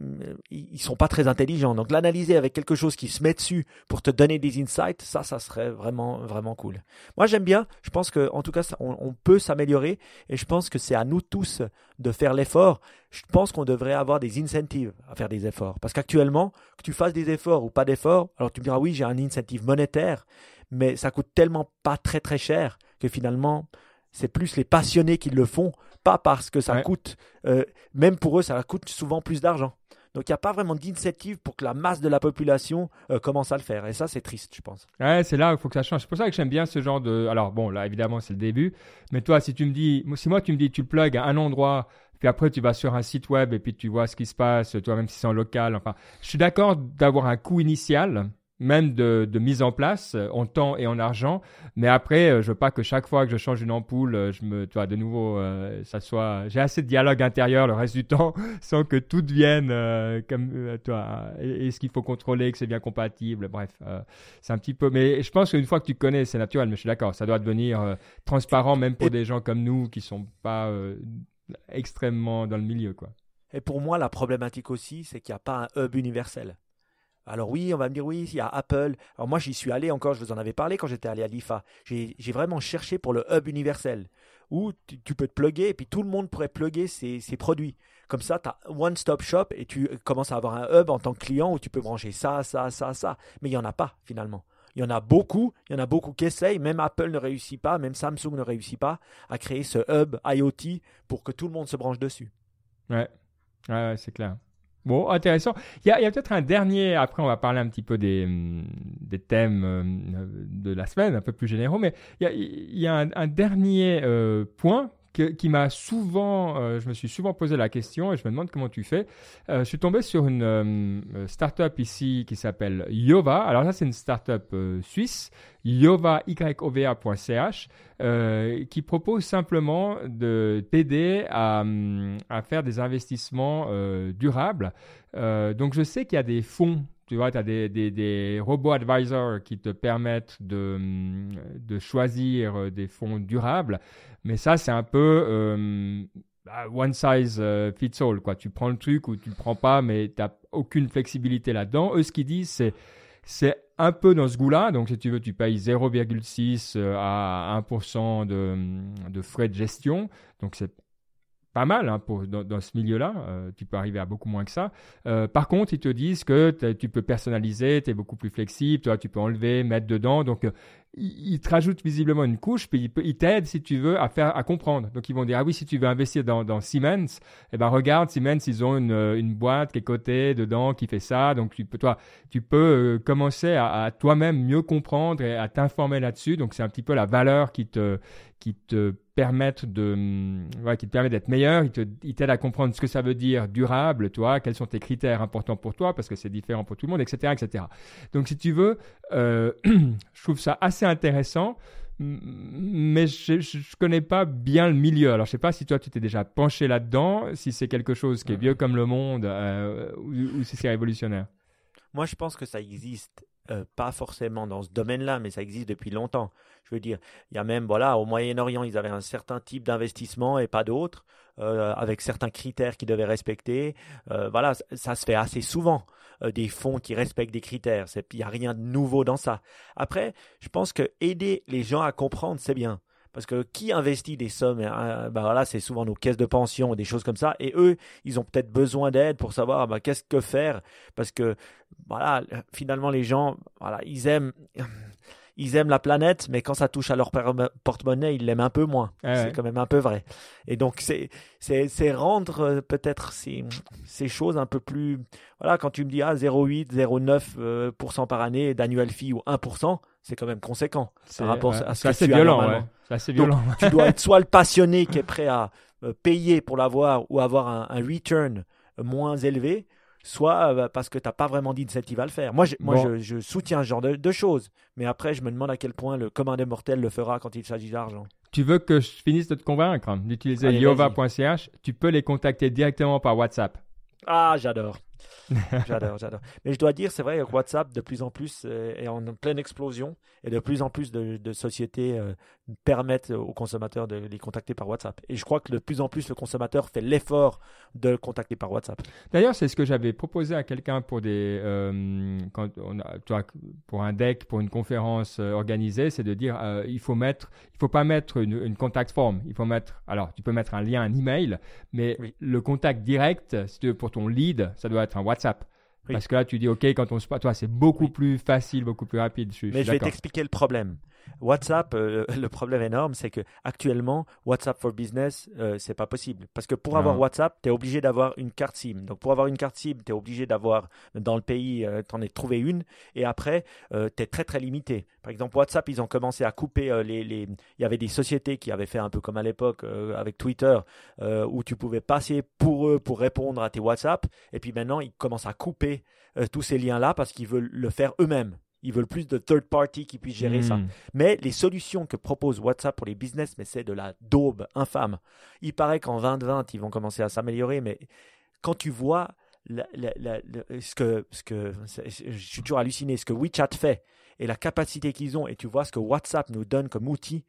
euh, ils sont pas très intelligents. Donc l'analyser avec quelque chose qui se met dessus pour te donner des insights, ça, ça serait vraiment vraiment cool. Moi j'aime bien. Je pense que en tout cas on, on peut s'améliorer et je pense que c'est à nous tous de faire l'effort. Je pense qu'on devrait avoir des incentives à faire des efforts parce qu'actuellement que tu fasses des efforts ou pas d'efforts, alors tu me diras oui j'ai un incentive monétaire mais ça coûte tellement pas très très cher que finalement, c'est plus les passionnés qui le font, pas parce que ça coûte, euh, même pour eux, ça coûte souvent plus d'argent. Donc il n'y a pas vraiment d'initiative pour que la masse de la population euh, commence à le faire. Et ça, c'est triste, je pense. Ouais, c'est là où il faut que ça change. C'est pour ça que j'aime bien ce genre de. Alors bon, là, évidemment, c'est le début. Mais toi, si tu me dis, si moi, tu me dis, tu le plugs à un endroit, puis après, tu vas sur un site web et puis tu vois ce qui se passe, toi, même si c'est en local. Enfin, je suis d'accord d'avoir un coût initial même de, mise en place euh, en temps et en argent. Mais après, euh, je veux pas que chaque fois que je change une ampoule, euh, je me, toi, de nouveau, ça soit, j'ai assez de dialogue intérieur le reste du temps [LAUGHS] sans que tout devienne comme toi. Est-ce qu'il faut contrôler que c'est bien compatible Bref, c'est un petit peu. Mais je pense qu'une fois que tu connais, c'est naturel. Mais je suis d'accord, ça doit devenir transparent même pour des gens comme nous qui sont pas extrêmement dans le milieu, quoi. Et pour moi, la problématique aussi, c'est qu'il n'y a pas un hub universel. Alors oui, on va me dire oui, il y a Apple. Alors moi, j'y suis allé encore, je vous en avais parlé quand j'étais allé à l'IFA. J'ai vraiment cherché pour le hub universel où tu, peux te plugger et puis tout le monde pourrait plugger ses, produits. Comme ça, tu as one-stop shop et tu commences à avoir un hub en tant que client où tu peux brancher ça, ça, ça, ça. Mais il n'y en a pas finalement. Il y en a beaucoup, il y en a beaucoup qui essayent, même Apple ne réussit pas, même Samsung ne réussit pas à créer ce hub IoT pour que tout le monde se branche dessus. Ouais, ouais c'est clair. Bon, intéressant. Il y a, peut-être un dernier, après on va parler un petit peu des, hum, des thèmes euh, de la semaine, un peu plus généraux, mais il y a, un, dernier euh, point qui m'a souvent, euh, je me suis souvent posé la question et je me demande comment tu fais. je suis tombé sur une startup ici qui s'appelle Yova. Alors ça, c'est une startup suisse yova.ch euh, qui propose simplement de t'aider à, à, faire des investissements euh, durables. Euh, donc je sais qu'il y a des fonds tu vois, tu as des, des, des, robots advisors qui te permettent de, de choisir des fonds durables. Mais ça, c'est un peu bah, one size fits all. Quoi. Tu prends le truc ou tu ne le prends pas, mais tu n'as aucune flexibilité là-dedans. Eux, ce qu'ils disent, c'est c'est un peu dans ce goût-là. Donc, si tu veux, tu payes 0,6 euh, à 1% de, de, frais de gestion. Donc, c'est pas mal hein, pour, dans, ce milieu-là. Euh, tu peux arriver à beaucoup moins que ça. Euh, par contre, ils te disent que tu peux personnaliser, tu es beaucoup plus flexible, toi, tu peux enlever, mettre dedans. Donc, ils te rajoutent visiblement une couche, puis ils t'aident, si tu veux, à faire, à comprendre. Donc, ils vont dire, ah oui, si tu veux investir dans, Siemens, eh ben, regarde, Siemens, ils ont une, une boîte qui est cotée dedans, qui fait ça. Donc, tu peux, toi, tu peux euh, commencer à, toi-même mieux comprendre et à t'informer là-dessus. Donc, c'est un petit peu la valeur qui te, qui te de, ouais, qui te permet d'être meilleur. Ils t'aident à comprendre ce que ça veut dire durable, toi, quels sont tes critères importants pour toi, parce que c'est différent pour tout le monde, etc., etc. Donc, si tu veux, euh, [CLEARS THROAT] je trouve ça assez intéressant. mais je ne connais pas bien le milieu. Alors, je sais pas si toi, tu t'es déjà penché là-dedans, si c'est quelque chose qui est vieux comme le monde euh, ou, si c'est révolutionnaire. Moi, je pense que ça existe, euh, pas forcément dans ce domaine-là, mais ça existe depuis longtemps. Je veux dire, il y a même, voilà, au Moyen-Orient, ils avaient un certain type d'investissement et pas d'autres, euh, avec certains critères qu'ils devaient respecter. voilà, ça se fait assez souvent. Euh, des fonds qui respectent des critères. Il n'y a rien de nouveau dans ça. Après, je pense que aider les gens à comprendre, c'est bien. Parce que qui investit des sommes hein, ben C'est souvent nos caisses de pension, des choses comme ça. Et eux, ils ont peut-être besoin d'aide pour savoir ben, qu'est-ce que faire? Parce que voilà, finalement, les gens, voilà, ils aiment ils aiment la planète, mais quand ça touche à leur porte-monnaie, ils l'aiment un peu moins. c'est quand même un peu vrai. Et donc, c'est, c'est, rendre euh, peut-être ces, ces choses un peu plus. Voilà, quand tu me dis ah, 0,8, 0,9% euh, par année d'annual fee ou 1%, c'est quand même conséquent par rapport à ce que tu violent, C'est assez violent. tu dois [LAUGHS] être soit le passionné qui est prêt à euh, payer pour l'avoir ou avoir un, un return moins élevé, soit euh, parce que tu n'as pas vraiment d'initiative à le faire. Moi, je, moi je, soutiens ce genre de, choses, mais après, je me demande à quel point le commun des mortels le fera quand il s'agit d'argent. Tu veux que je finisse de te convaincre d'utiliser yova.ch Tu peux les contacter directement par WhatsApp. Ah, j'adore. [LAUGHS] j'adore, j'adore. Mais je dois dire, c'est vrai que WhatsApp, de plus en plus, euh, est en pleine explosion et de plus en plus de, sociétés euh, permettent aux consommateurs de les contacter par WhatsApp. Et je crois que de plus en plus, le consommateur fait l'effort de le contacter par WhatsApp. D'ailleurs, c'est ce que j'avais proposé à quelqu'un pour des, euh, quand on a, pour un deck, pour une conférence organisée, c'est de dire, il faut mettre, il faut pas mettre une, contact form. Il faut mettre, alors, tu peux mettre un lien, un email, mais le contact direct, pour ton lead, ça doit être un WhatsApp. Parce que là, tu dis, OK, quand on se toi, c'est beaucoup plus facile, beaucoup plus rapide. Mais je vais t'expliquer le problème. WhatsApp, euh, [LAUGHS] le problème énorme, c'est que actuellement, WhatsApp for Business, euh, c'est pas possible. Parce que pour avoir WhatsApp, tu es obligé d'avoir une carte SIM. Donc pour avoir une carte SIM, tu es obligé d'avoir dans le pays, euh, tu en es trouvé une. Et après, tu es très très limité. Par exemple, WhatsApp, ils ont commencé à couper les, les, Il y avait des sociétés qui avaient fait un peu comme à l'époque avec Twitter, où tu pouvais passer pour eux pour répondre à tes WhatsApp. Et puis maintenant, ils commencent à couper tous ces liens-là parce qu'ils veulent le faire eux-mêmes. Ils veulent plus de third party qui puissent gérer ça. Hmm. Mais les solutions que propose WhatsApp pour les business, mais c'est de la daube infâme. Il paraît qu'en 2020, ils vont commencer à s'améliorer, mais quand tu vois ce que, ce que, je suis toujours halluciné, ce que WeChat fait et la capacité qu'ils ont, et tu vois ce que WhatsApp nous donne comme outil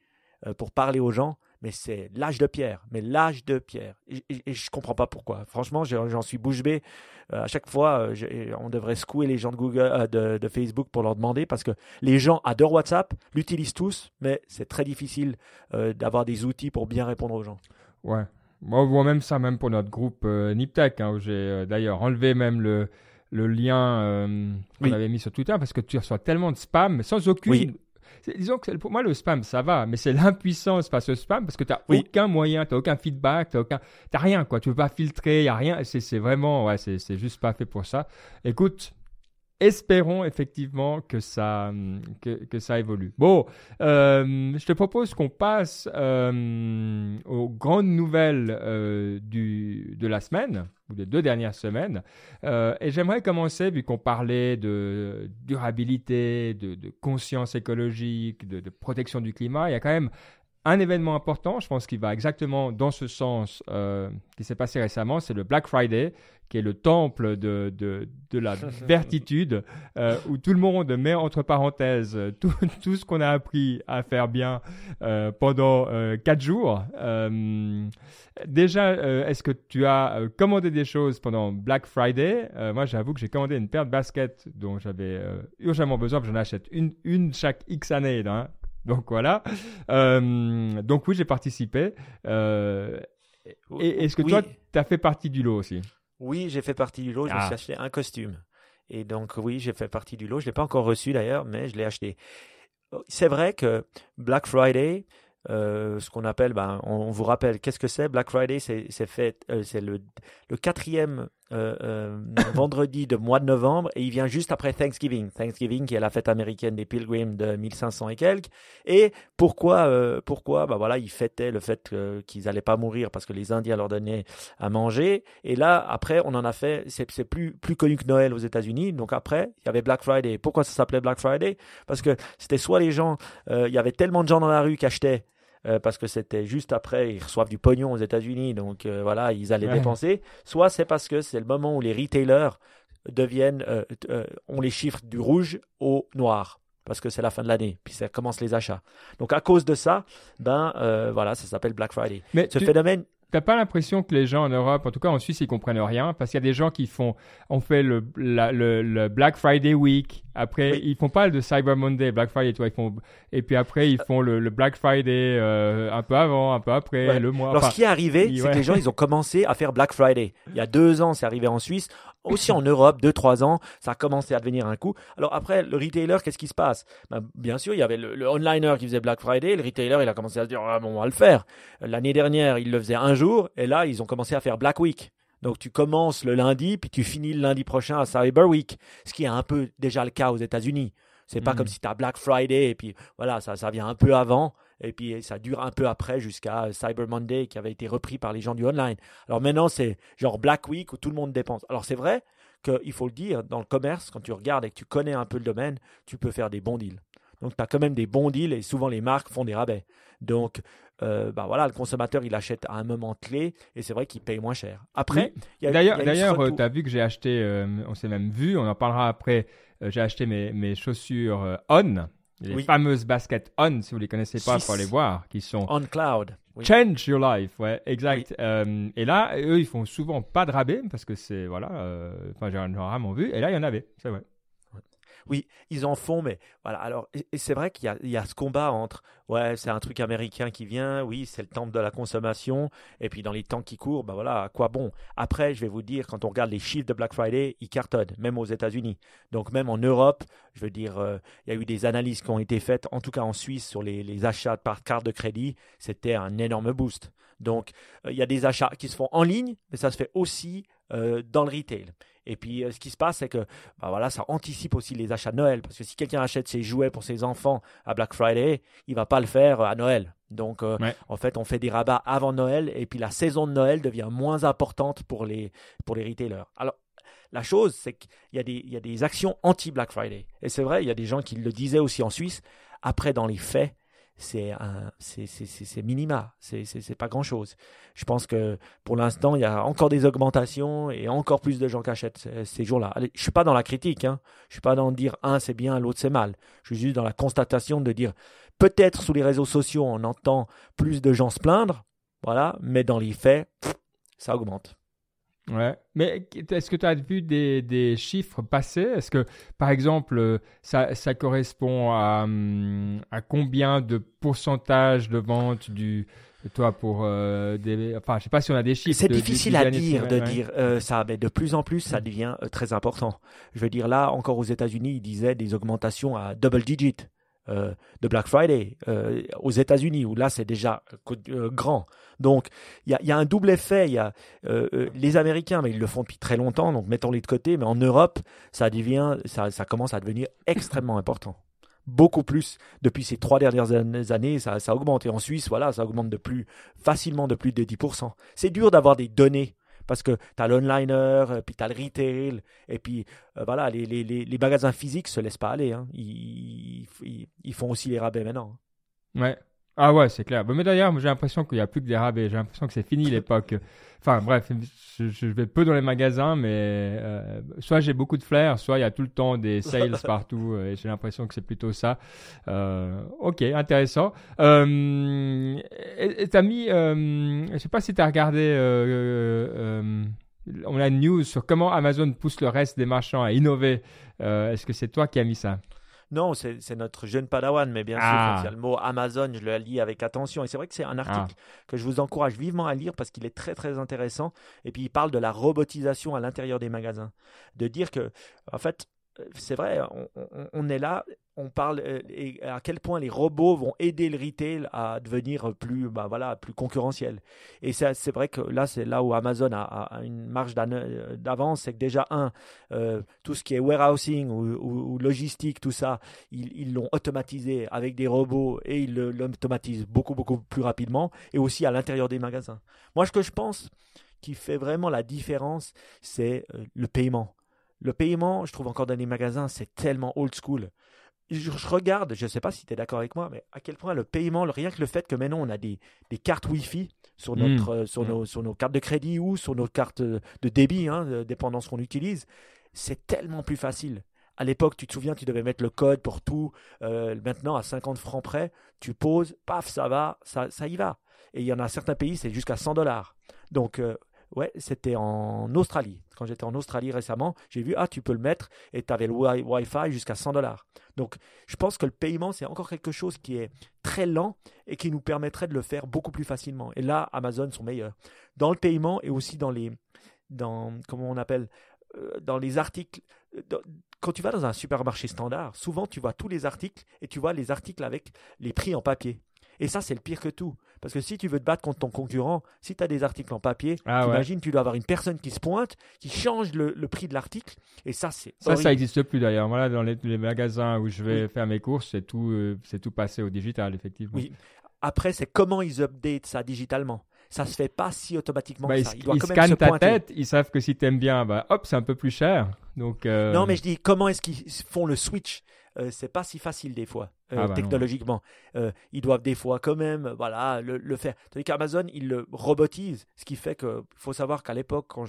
euh, pour parler aux gens, mais c'est l'âge de pierre, mais l'âge de pierre. Et, je ne comprends pas pourquoi. Franchement, j'en suis bouche bée. Euh, à chaque fois, euh, on devrait secouer les gens de Google, euh, de, Facebook pour leur demander parce que les gens adorent WhatsApp, l'utilisent tous, mais c'est très difficile d'avoir des outils pour bien répondre aux gens. Ouais. Moi, on voit même ça même pour notre groupe Niptech, hein, où j'ai d'ailleurs enlevé même le, le lien qu'on avait mis sur Twitter parce que tu reçois tellement de spam sans aucune disons que pour moi, le spam, ça va, mais c'est l'impuissance face au spam parce que tu n'as aucun moyen, tu n'as aucun feedback, tu n'as aucun... rien, quoi. Tu ne peux pas filtrer, il n'y a rien. C'est vraiment, ouais, c'est juste pas fait pour ça. Écoute, espérons effectivement que ça, que, que ça évolue. Bon, euh, je te propose qu'on passe euh, aux grandes nouvelles euh, de la semaine, ou des deux dernières semaines. et j'aimerais commencer, vu qu'on parlait de durabilité, de, conscience écologique, de, protection du climat, il y a quand même un événement important, je pense qu'il va exactement dans ce sens, euh, qui s'est passé récemment, c'est le Black Friday, qui est le temple de, de, de la [LAUGHS] vertitude, euh, où tout le monde met entre parenthèses tout, [LAUGHS] tout ce qu'on a appris à faire bien euh, pendant quatre jours. déjà, est-ce que tu as commandé des choses pendant Black Friday? Moi, j'avoue que j'ai commandé une paire de baskets dont j'avais urgemment besoin, j'en achète une, une chaque X années. Hein, donc voilà. Euh, donc oui, j'ai participé. Euh, est-ce que toi, tu as fait partie du lot aussi? Oui, j'ai fait partie du lot. Je me suis ah. acheté un costume. Et donc oui, j'ai fait partie du lot. Je ne l'ai pas encore reçu d'ailleurs, mais je l'ai acheté. C'est vrai que Black Friday, euh, ce qu'on appelle, ben, on, vous rappelle, qu'est-ce que c'est? Black Friday, c'est fait, c'est le, le, quatrième euh, euh, [LAUGHS] vendredi de mois de novembre et il vient juste après Thanksgiving. Thanksgiving qui est la fête américaine des Pilgrims de 1500 et quelques. Et pourquoi, euh, pourquoi? Bah voilà, ils fêtaient le fait qu'ils n'allaient pas mourir parce que les Indiens leur donnaient à manger. Et là, après, on en a fait, c'est plus, plus connu que Noël aux États-Unis. Donc après, il y avait Black Friday. Pourquoi ça s'appelait Black Friday? Parce que c'était soit les gens, il y avait tellement de gens dans la rue qui achetaient euh, parce que c'était juste après, ils reçoivent du pognon aux États-Unis, donc euh, voilà, ils allaient dépenser. Soit c'est parce que c'est le moment où les retailers deviennent, euh, ont les chiffres du rouge au noir parce que c'est la fin de l'année, puis ça commence les achats. Donc à cause de ça, ben voilà, ça s'appelle Black Friday. Mais Ce phénomène, T'as pas l'impression que les gens en Europe, en tout cas en Suisse, ils comprennent rien? Parce qu'il y a des gens qui font, on fait le, le, Black Friday Week. Après, ils font pas le Cyber Monday, Black Friday, toi, ils font, et puis après ils font le, Black Friday euh, un peu avant, un peu après, le mois. Alors ce qui est arrivé, c'est que les gens ils ont commencé à faire Black Friday. Il y a deux ans, c'est arrivé en Suisse aussi en Europe, 2-3 ans, ça a commencé à devenir un coup. Alors après, le retailer, qu'est-ce qui se passe? Ben, Bien sûr, il y avait le, onliner qui faisait Black Friday, le retailer, il a commencé à se dire, ah, bon, on va le faire. L'année dernière, il le faisait un jour, et là, ils ont commencé à faire Black Week. Donc tu commences le lundi, puis tu finis le lundi prochain à Cyber Week, ce qui est un peu déjà le cas aux États-Unis. C'est pas hmm. comme si tu as Black Friday et puis voilà, ça, ça vient un peu avant et puis ça dure un peu après jusqu'à Cyber Monday qui avait été repris par les gens du online. Alors maintenant, c'est genre Black Week où tout le monde dépense. Alors c'est vrai qu'il faut le dire, dans le commerce, quand tu regardes et que tu connais un peu le domaine, tu peux faire des bons deals. Donc tu as quand même des bons deals et souvent les marques font des rabais. Donc euh, bah voilà, le consommateur il achète à un moment clé et c'est vrai qu'il paye moins cher. Après, d'ailleurs, d'ailleurs, tu as vu que j'ai acheté, euh, on s'est même vu, on en parlera après. Euh, j'ai acheté mes, mes chaussures On les fameuses baskets On, si vous les connaissez pas, il faut les voir, qui sont On Cloud. Change your life, ouais, exact. Euh, et là, eux, ils font souvent pas de rabais parce que c'est voilà, euh, enfin j'ai rarement vu. Et là, il y en avait, c'est vrai. Oui, ils en font, mais voilà. Alors, c'est vrai qu'il y, a ce combat entre, ouais, c'est un truc américain qui vient, oui, c'est le temple de la consommation, et puis dans les temps qui courent, ben voilà, à quoi bon? Après, je vais vous dire, quand on regarde les chiffres de Black Friday, ils cartonnent, même aux États-Unis. Donc, même en Europe, je veux dire, euh, il y a eu des analyses qui ont été faites, en tout cas en Suisse, sur les, achats par carte de crédit, c'était un énorme boost. Donc, euh, il y a des achats qui se font en ligne, mais ça se fait aussi dans le retail. Et puis, euh, ce qui se passe, c'est que bah voilà, ça anticipe aussi les achats de Noël. Parce que si quelqu'un achète ses jouets pour ses enfants à Black Friday, il va pas le faire à Noël. Donc, en fait, on fait des rabats avant Noël et puis la saison de Noël devient moins importante pour les, pour les retailers. Alors, la chose, c'est qu'il y, a des, il y a des actions anti-Black Friday. Et c'est vrai, il y a des gens qui le disaient aussi en Suisse. Après, dans les faits, c'est c'est minima, c'est pas grand chose. Je pense que pour l'instant, il y a encore des augmentations et encore plus de gens qui achètent ces, jours-là. Je suis pas dans la critique, hein. je suis pas dans dire un c'est bien, l'autre c'est mal. Je suis juste dans la constatation de dire peut-être sous les réseaux sociaux on entend plus de gens se plaindre, voilà, mais dans les faits, ça augmente. Ouais. Mais est-ce que tu as vu des, des chiffres passés Est-ce que, par exemple, euh, ça, ça correspond à, hum, à, combien de pourcentage de vente du, toi pour euh, des enfin je sais pas si on a des chiffres c'est difficile à dire de dire euh, ça mais de plus en plus ça mm. devient très important je veux dire là encore aux États-Unis ils disaient des augmentations à double digit euh, de Black Friday euh, aux États-Unis, où là c'est déjà euh, grand. Donc il y, a, un double effet. Il y a les Américains, mais ils le font depuis très longtemps, donc mettons-les de côté. Mais en Europe, ça devient, ça, commence à devenir extrêmement important beaucoup plus depuis ces trois dernières années, ça, ça augmente. Et en Suisse, voilà, ça augmente de plus facilement de plus de 10%. C'est dur d'avoir des données parce que tu as l'onliner, euh, puis tu as le retail, et puis euh, voilà, les, les, les, magasins physiques se laissent pas aller. Hein. Ils, ils, font aussi les rabais maintenant. Hein. Ouais. Ah ouais, c'est clair. Mais d'ailleurs, j'ai l'impression qu'il n'y a plus que des rabais. J'ai l'impression que c'est fini [LAUGHS] l'époque. Enfin bref, je, vais peu dans les magasins, mais euh, soit j'ai beaucoup de flair, soit il y a tout le temps des [LAUGHS] sales partout. Et j'ai l'impression que c'est plutôt ça. Euh, ok, intéressant. Euh, et t'as mis, euh, je sais pas si tu as regardé euh, on a une news sur comment Amazon pousse le reste des marchands à innover. Est-ce que c'est toi qui as mis ça? Non, c'est notre jeune padawan, mais bien sûr, quand il y a le mot Amazon, je le lis avec attention. Et c'est vrai que c'est un article ah. que je vous encourage vivement à lire parce qu'il est très très intéressant. Et puis il parle de la robotisation à l'intérieur des magasins. De dire que, en fait, c'est vrai, on, est là, on parle euh, à quel point les robots vont aider le retail à devenir plus, bah voilà, plus concurrentiel. Et c'est vrai que là, c'est là où Amazon a, une marge euh, d'avance, c'est que déjà un, euh, tout ce qui est warehousing ou, logistique, tout ça, ils l'ont automatisé avec des robots et ils l'automatisent beaucoup beaucoup plus rapidement et aussi à l'intérieur des magasins. Moi, ce que je pense qui fait vraiment la différence, c'est le paiement. Le paiement, je trouve encore dans les magasins, c'est tellement old school. Je, regarde, je ne sais pas si tu es d'accord avec moi, mais à quel point le paiement, rien que le fait que maintenant on a des, cartes Wi-Fi sur, mmh. notre, euh, sur, mmh. nos, sur nos cartes de crédit ou sur nos cartes de débit, hein, dépendant de ce qu'on utilise, c'est tellement plus facile. À l'époque, tu te souviens, tu devais mettre le code pour tout. Euh, maintenant, à 50 francs près, tu poses, paf, ça va, ça, ça y va. Et il y en a certains pays, c'est jusqu'à 100 dollars. Donc, euh, Ouais, c'était en Australie. Quand j'étais en Australie récemment, j'ai vu, ah, tu peux le mettre et tu avais le Wi-Fi jusqu'à 100 dollars. Donc, je pense que le paiement, c'est encore quelque chose qui est très lent et qui nous permettrait de le faire beaucoup plus facilement. Et là, Amazon sont meilleurs. Dans le paiement et aussi dans les, dans, comment on appelle, euh, dans les articles. quand tu vas dans un supermarché standard, souvent tu vois tous les articles et tu vois les articles avec les prix en papier. Et ça, c'est le pire que tout. Parce que si tu veux te battre contre ton concurrent, si tu as des articles en papier, ah imagine, tu dois avoir une personne qui se pointe, qui change le, prix de l'article. Et ça, c'est. Ça, ça n'existe plus d'ailleurs. Voilà, dans les, magasins où je vais faire mes courses, c'est tout, euh, c'est tout passé au digital, effectivement. Oui. Après, c'est comment ils update ça digitalement ça se fait pas si automatiquement bah, que ça. Ils, ils scannent ta tête, ils savent que si tu aimes bien, bah, hop, c'est un peu plus cher. Donc, euh, Non, mais je dis, comment est-ce qu'ils font le switch? Euh, c'est pas si facile des fois euh, ah bah technologiquement. Euh, ils doivent des fois quand même voilà le, faire. Tandis qu'Amazon il le robotise, ce qui fait que faut savoir qu'à l'époque quand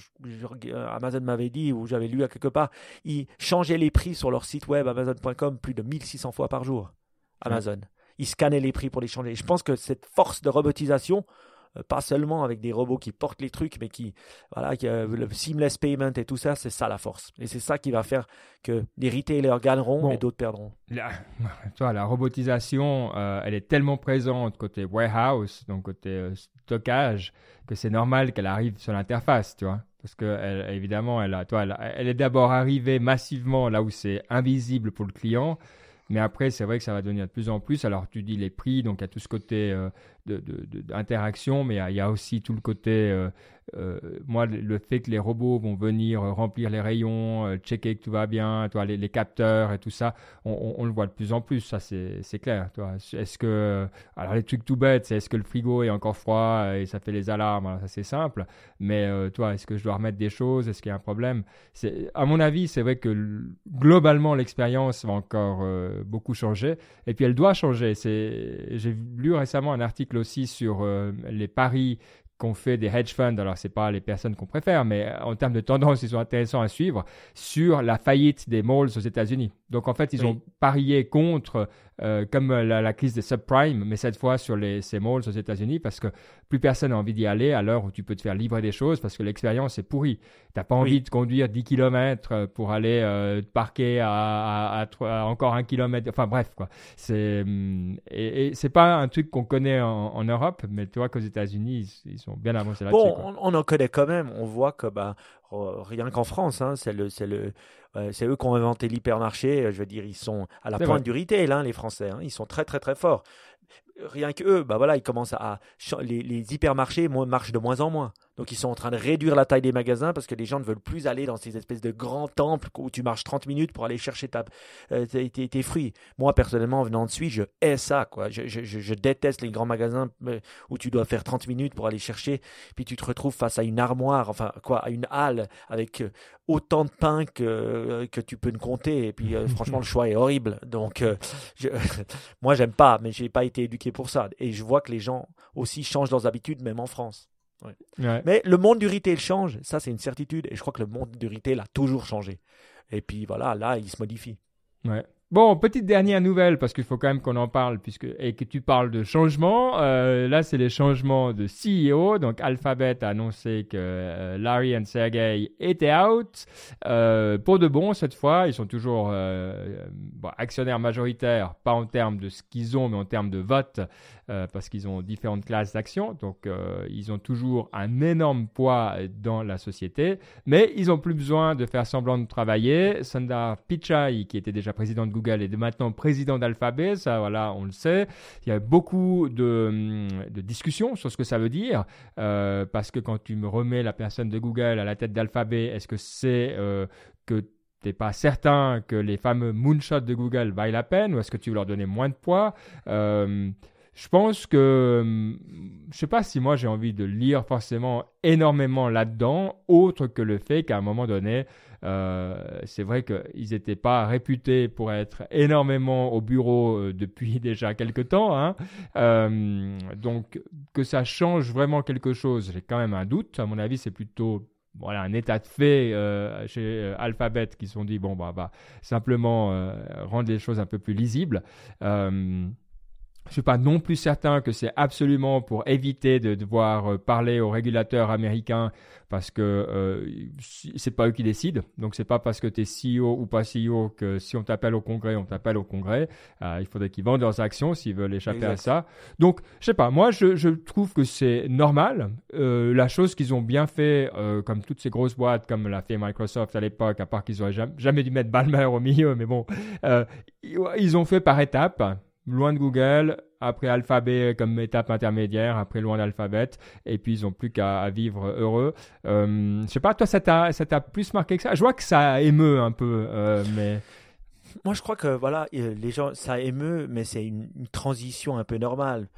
Amazon m'avait dit ou j'avais lu à quelque part, ils changeaient les prix sur leur site web amazon.com plus de 1600 fois par jour. Amazon. Ils scannaient les prix pour les changer. je pense que cette force de robotisation euh, pas seulement avec des robots qui portent les trucs, mais qui, voilà, qui, euh, le seamless payment et tout ça, c'est ça la force. Et c'est ça qui va faire que des retailers gagneront et d'autres perdront. La, [LAUGHS] toi, la robotisation, euh, elle est tellement présente côté warehouse, donc côté stockage, que c'est normal qu'elle arrive sur l'interface, tu vois. Parce que elle, évidemment, elle, a, toi, elle, elle est d'abord arrivée massivement là où c'est invisible pour le client. Mais après, c'est vrai que ça va devenir de plus en plus. Alors, tu dis les prix, donc il y a tout ce côté d'interaction, mais il y, a aussi tout le côté euh, euh, moi, le fait que les robots vont venir euh, remplir les rayons, checker que tout va bien, toi, les, capteurs et tout ça, on, le voit de plus en plus, ça c'est clair. Est-ce que, alors les trucs tout bêtes, c'est est-ce que le frigo est encore froid et ça fait les alarmes, ça c'est simple, mais toi, est-ce que je dois remettre des choses, est-ce qu'il y a un problème? À mon avis, c'est vrai que globalement, l'expérience va encore beaucoup changer, et puis elle doit changer. J'ai lu récemment un article aussi sur les paris qu'on fait des hedge funds, alors c'est pas les personnes qu'on préfère, mais en termes de tendance, ils sont intéressants à suivre, sur la faillite des malls aux États-Unis. Donc en fait, ils ont parié contre, euh, comme la, crise des subprimes, mais cette fois sur les, ces malls aux États-Unis, parce que plus personne n'a envie d'y aller à l'heure où tu peux te faire livrer des choses, parce que l'expérience est pourrie. Tu n'as pas envie de conduire 10 km pour aller euh, te parquer à, encore un kilomètre. Enfin bref, quoi. C'est, hum, et, et c'est pas un truc qu'on connaît en, Europe, mais tu vois qu'aux États-Unis, ils, sont bien avancés là-dessus. Bon, on, on, en connaît quand même. On voit que bah, rien qu'en France, hein, c'est le, c'est le, c'est eux qui ont inventé l'hypermarché. Je veux dire, ils sont à la pointe du retail, hein, les Français. Hein. ils sont très très très forts. Rien que eux, bah voilà, ils commencent à les, les hypermarchés marchent de moins en moins. Donc ils sont en train de réduire la taille des magasins parce que les gens ne veulent plus aller dans ces espèces de grands temples où tu marches 30 minutes pour aller chercher ta, euh, tes, fruits. Moi personnellement, en venant de Suisse, je hais ça. Quoi. Je, je, je, déteste les grands magasins euh, où tu dois faire 30 minutes pour aller chercher, puis tu te retrouves face à une armoire, enfin quoi, à une halle avec euh, autant de pain que, que tu peux ne compter. Et puis franchement, le [LAUGHS] choix est horrible. Donc je, [LAUGHS] moi, j'aime pas, mais j'ai pas été éduqué pour ça. Et je vois que les gens aussi changent leurs habitudes, même en France. Mais le monde du retail change, ça c'est une certitude, et je crois que le monde du retail a toujours changé. Et puis voilà, là, il se modifie. Ouais. Bon, petite dernière nouvelle, parce qu'il faut quand même qu'on en parle, puisque, et que tu parles de changement. Euh, là, c'est les changements de CEO. Donc, Alphabet a annoncé que euh, Larry et Sergey étaient out. Euh, pour de bon, cette fois, ils sont toujours actionnaires majoritaires, pas en termes de ce qu'ils ont, mais en termes de vote, parce qu'ils ont différentes classes d'actions. Donc, ils ont toujours un énorme poids dans la société, mais ils n'ont plus besoin de faire semblant de travailler. Sundar Pichai, qui était déjà président de Google, Google est maintenant président d'Alphabet, ça voilà, on le sait. Il y a beaucoup de, de discussions sur ce que ça veut dire, euh, parce que quand tu me remets la personne de Google à la tête d'Alphabet, est-ce que c'est euh, que tu n'es pas certain que les fameux moonshots de Google vaillent la peine, ou est-ce que tu veux leur donner moins de poids? Euh, je pense que, je sais pas si moi j'ai envie de lire forcément énormément là-dedans, autre que le fait qu'à un moment donné, euh, c'est vrai qu'ils n'étaient pas réputés pour être énormément au bureau euh, depuis [LAUGHS] déjà quelques temps. Hein. Euh, donc que ça change vraiment quelque chose, j'ai quand même un doute. À mon avis, c'est plutôt voilà, un état de fait chez Alphabet qui se sont dit, bon, bah, bah simplement rendre les choses un peu plus lisibles. Je suis pas non plus certain que c'est absolument pour éviter de devoir euh, parler aux régulateurs américains parce que euh, c'est pas eux qui décident. Donc c'est pas parce que tu es CEO ou pas CEO que si on t'appelle au Congrès, on t'appelle au Congrès. Euh, il faudrait qu'ils vendent leurs actions s'ils veulent échapper à ça. Donc je sais pas. Moi je, je trouve que c'est normal. Euh, la chose qu'ils ont bien fait, comme toutes ces grosses boîtes, comme l'a fait Microsoft à l'époque, à part qu'ils auraient jamais, jamais dû mettre Balmer au milieu, mais bon, ils ont fait par étapes loin de Google, après Alphabet comme étape intermédiaire, après loin d'Alphabet, et puis ils n'ont plus qu'à vivre heureux. Euh, je sais pas, toi, ça t'a plus marqué que ça? Je vois que ça émeut un peu, euh, mais moi, je crois que voilà, les gens, ça émeut, mais c'est une, transition un peu normale.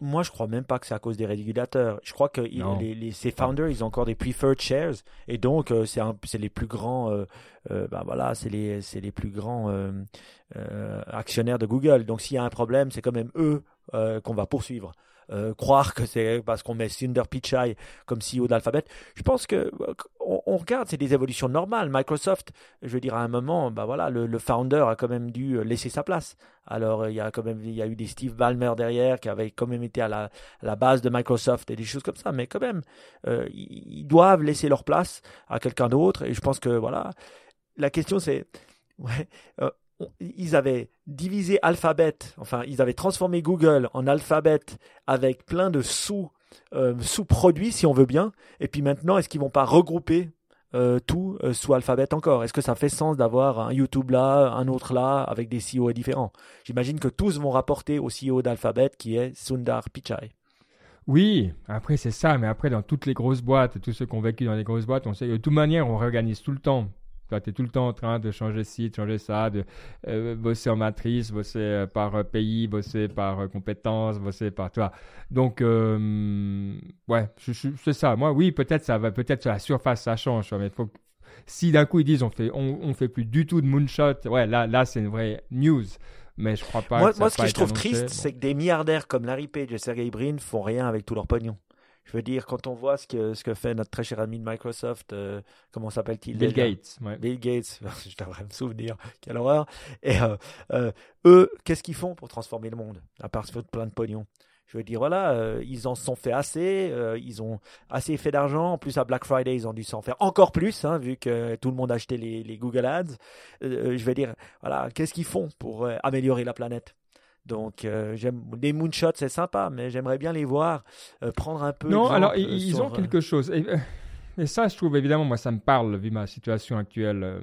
Moi, je crois même pas que c'est à cause des régulateurs. Je crois que les, ces founders, ils ont encore des preferred shares, et donc euh, c'est les plus grands, euh, euh, voilà, c'est les, les plus grands actionnaires de Google. Donc, s'il y a un problème, c'est quand même eux qu'on va poursuivre. Euh, croire que c'est parce qu'on met Sundar Pichai comme CEO d'Alphabet. Je pense que on, regarde, c'est des évolutions normales. Microsoft, je veux dire, à un moment, bah voilà, le, founder a quand même dû laisser sa place. Alors il y a quand même, il y a eu des Steve Ballmer derrière qui avaient quand même été à la, la base de Microsoft et des choses comme ça. Mais quand même, euh, ils doivent laisser leur place à quelqu'un d'autre. Et je pense que voilà, la question c'est, [LAUGHS] euh, ils avaient divisé Alphabet, enfin, ils avaient transformé Google en Alphabet avec plein de euh, sous-produits, si on veut bien. Et puis maintenant, est-ce qu'ils vont pas regrouper euh, tout euh, sous Alphabet encore? Est-ce que ça fait sens d'avoir un YouTube là, un autre là, avec des CEO différents? J'imagine que tous vont rapporter au CEO d'Alphabet qui est Sundar Pichai. Oui, après c'est ça, mais après dans toutes les grosses boîtes, tous ceux qui ont vécu dans les grosses boîtes, on sait que de toute manière on réorganise tout le temps tu es tout le temps en train de changer ci, de changer ça, de euh, bosser en matrice, bosser euh, par euh, pays, bosser par compétences, bosser par toi. Donc, ouais, c'est ça. Moi, oui, peut-être ça va, peut-être sur la surface ça change, mais faut, si d'un coup ils disent on fait, on, on, fait plus du tout de moonshot, ouais, là, là c'est une vraie news. Mais je crois pas. Moi, que moi ce que je trouve triste, c'est que des milliardaires comme Larry Page et Sergey Brin font rien avec tout leur pognon. Je veux dire, quand on voit ce que, ce que fait notre très cher ami de Microsoft, euh, comment s'appelle-t-il Bill Gates. Bill Gates, [LAUGHS] je devrais me souvenir, quelle horreur. Et euh, euh, eux, qu'est-ce qu'ils font pour transformer le monde À part se faire plein de pognon? Je veux dire, voilà, ils en sont fait assez, ils ont assez fait d'argent. En plus, à Black Friday, ils ont dû s'en faire encore plus, hein, vu que tout le monde a acheté les, les Google Ads. je veux dire, voilà, qu'est-ce qu'ils font pour améliorer la planète? Donc, euh, j'aime des moonshots, c'est sympa, mais j'aimerais bien les voir euh, prendre un peu. Non, alors ils, ont quelque chose. Et, ça, je trouve évidemment, moi, ça me parle vu ma situation actuelle.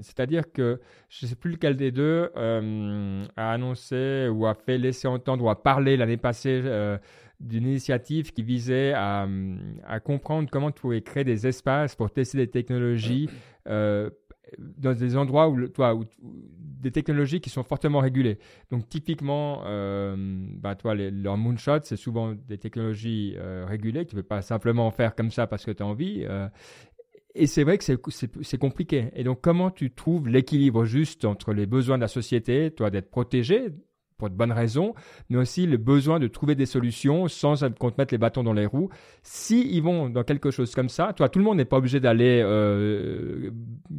C'est-à-dire que je ne sais plus lequel des deux a annoncé ou a fait laisser entendre ou a parlé l'année passée d'une initiative qui visait à, à, comprendre comment tu pouvais créer des espaces pour tester des technologies dans des endroits où, toi, où, des technologies qui sont fortement régulées. Donc typiquement, euh, bah, toi, les, leurs moonshots, c'est souvent des technologies euh, régulées. Tu ne peux pas simplement faire comme ça parce que tu as envie. Euh. et c'est vrai que c'est compliqué. Et donc, comment tu trouves l'équilibre juste entre les besoins de la société, toi, d'être protégé pour de bonnes raisons, mais aussi le besoin de trouver des solutions sans qu'on te mette les bâtons dans les roues. Si ils vont dans quelque chose comme ça, toi, tout le monde n'est pas obligé d'aller euh,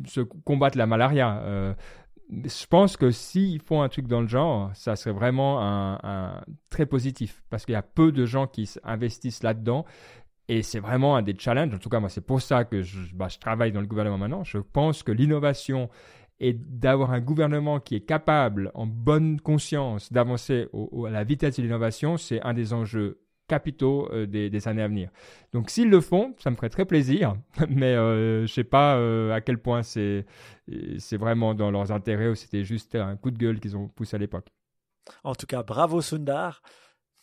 se combattre la malaria. Euh, je pense que s'ils font un truc dans le genre, ça serait vraiment un, très positif parce qu'il y a peu de gens qui investissent là-dedans. Et c'est vraiment un des challenges. En tout cas, moi, c'est pour ça que je, bah, je travaille dans le gouvernement maintenant. Je pense que l'innovation et d'avoir un gouvernement qui est capable, en bonne conscience, d'avancer à la vitesse de l'innovation, c'est un des enjeux capitaux euh, des, années à venir. Donc s'ils le font, ça me ferait très plaisir, [LAUGHS] mais euh, je ne sais pas euh, à quel point c'est vraiment dans leurs intérêts ou c'était juste un coup de gueule qu'ils ont poussé à l'époque. En tout cas, bravo Sundar.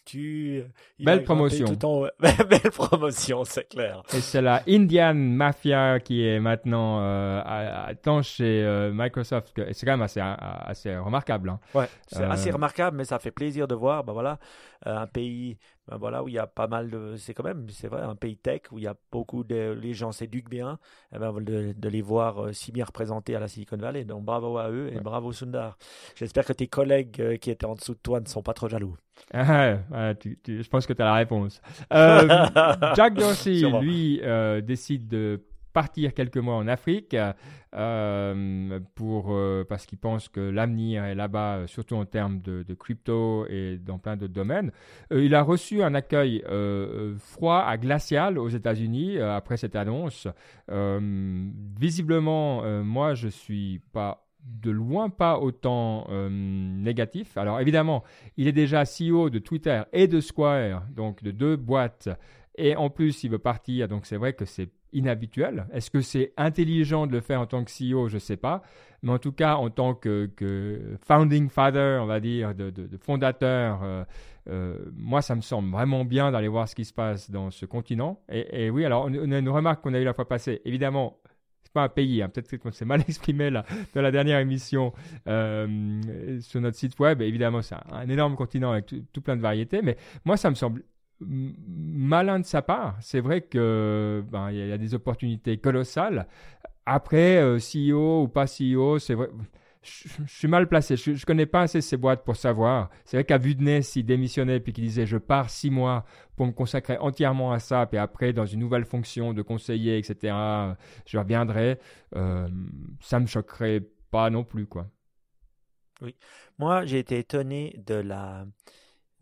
Tu, Belle promotion. [LAUGHS] Belle promotion, c'est clair. Et c'est la Indian Mafia qui est maintenant euh, tant chez Microsoft. C'est quand même assez, assez remarquable. Hein. Ouais, c'est assez remarquable, mais ça fait plaisir de voir. Ben voilà, un pays ben voilà, où il y a pas mal de. C'est quand même, c'est vrai, un pays tech où il y a beaucoup de. Les gens s'éduquent bien, et eh ben, de, de, les voir euh, si bien représentés à la Silicon Valley. Donc bravo à eux et bravo Sundar. J'espère que tes collègues euh, qui étaient en dessous de toi ne sont pas trop jaloux. Ah, je pense que tu as la réponse. Euh, [LAUGHS] Jack Dorsey, lui, décide de partir quelques mois en Afrique euh, pour, euh, parce qu'il pense que l'avenir est là-bas, surtout en termes de, crypto et dans plein d'autres domaines. Euh, il a reçu un accueil froid à glacial aux États-Unis après cette annonce. visiblement, moi, je suis pas de loin pas autant négatif. Alors évidemment, il est déjà CEO de Twitter et de Square, donc de deux boîtes. Et en plus, il veut partir, donc c'est vrai que c'est inhabituel. Est-ce que c'est intelligent de le faire en tant que CEO Je ne sais pas. Mais en tout cas, en tant que, founding father, on va dire, de, fondateur, euh, euh, moi, ça me semble vraiment bien d'aller voir ce qui se passe dans ce continent. Et, oui, alors, on, a une remarque qu'on a eue la fois passée. Évidemment, c'est pas un pays, hein. peut-être qu'on s'est mal [LAUGHS] exprimé là, dans la dernière émission euh, sur notre site web. évidemment, c'est un, énorme continent avec tout plein de variétés. Mais moi, ça me semble malin de sa part. C'est vrai que ben, il y, a des opportunités colossales. Après, euh, CEO ou pas CEO, c'est vrai. Je, suis mal placé. Je, ne connais pas assez ces boîtes pour savoir. C'est vrai qu'à vue s'il démissionnait puis qu'il disait je pars six mois pour me consacrer entièrement à ça, puis après dans une nouvelle fonction de conseiller, etc. Je reviendrai. Euh, ça me choquerait pas non plus, quoi. Oui. Moi, j'ai été étonné de la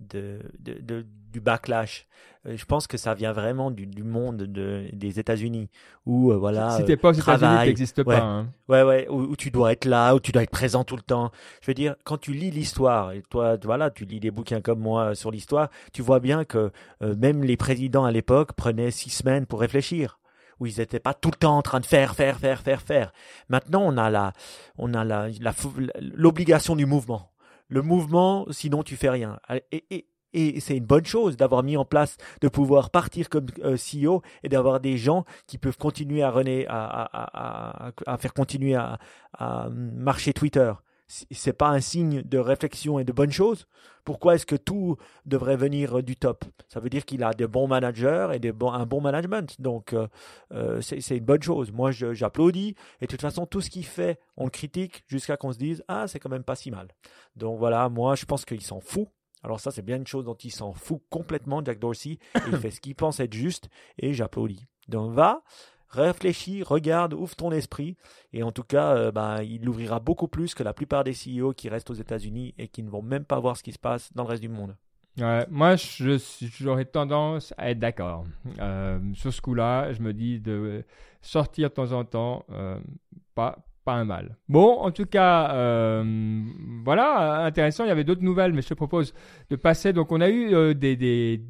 de, de, du backlash. Euh, je pense que ça vient vraiment du, du monde de, des États-Unis où euh, voilà. Si t'es pas aux États-Unis, n'existe pas. Hein. Ouais, ouais, où, tu dois être là, où tu dois être présent tout le temps. Je veux dire, quand tu lis l'histoire et toi, voilà, tu lis des bouquins comme moi sur l'histoire, tu vois bien que euh, même les présidents à l'époque prenaient six semaines pour réfléchir où ils n'étaient pas tout le temps en train de faire, faire, faire, faire, faire. Maintenant, on a la, on a la, l'obligation du mouvement le mouvement, sinon tu fais rien. Et, c'est une bonne chose d'avoir mis en place, de pouvoir partir comme euh, CEO et d'avoir des gens qui peuvent continuer à, faire continuer à, marcher Twitter c'est pas un signe de réflexion et de bonne chose Pourquoi est-ce que tout devrait venir du top? Ça veut dire qu'il a des bons managers et des bons, un bon management. Donc, euh, euh, c'est une bonne chose. Moi, j'applaudis. Et de toute façon, tout ce qu'il fait, on le critique jusqu'à qu'on se dise Ah, c'est quand même pas si mal. Donc voilà, moi, je pense qu'il s'en fout. Alors ça, c'est bien une chose dont il s'en fout complètement, Jack Dorsey. Il [COUGHS] fait ce qu'il pense être juste et j'applaudis. Donc va, réfléchis, regarde, ouvre ton esprit. Et en tout cas, euh, bah, il l'ouvrira beaucoup plus que la plupart des CEO qui restent aux États-Unis et qui ne vont même pas voir ce qui se passe dans le reste du monde. moi, j'aurais tendance à être d'accord. Euh, sur ce coup-là, je me dis de sortir de temps en temps, euh, pas, pas un mal. Bon, en tout cas, voilà, intéressant. Il y avait d'autres nouvelles, mais je te propose de passer. Donc, on a eu des,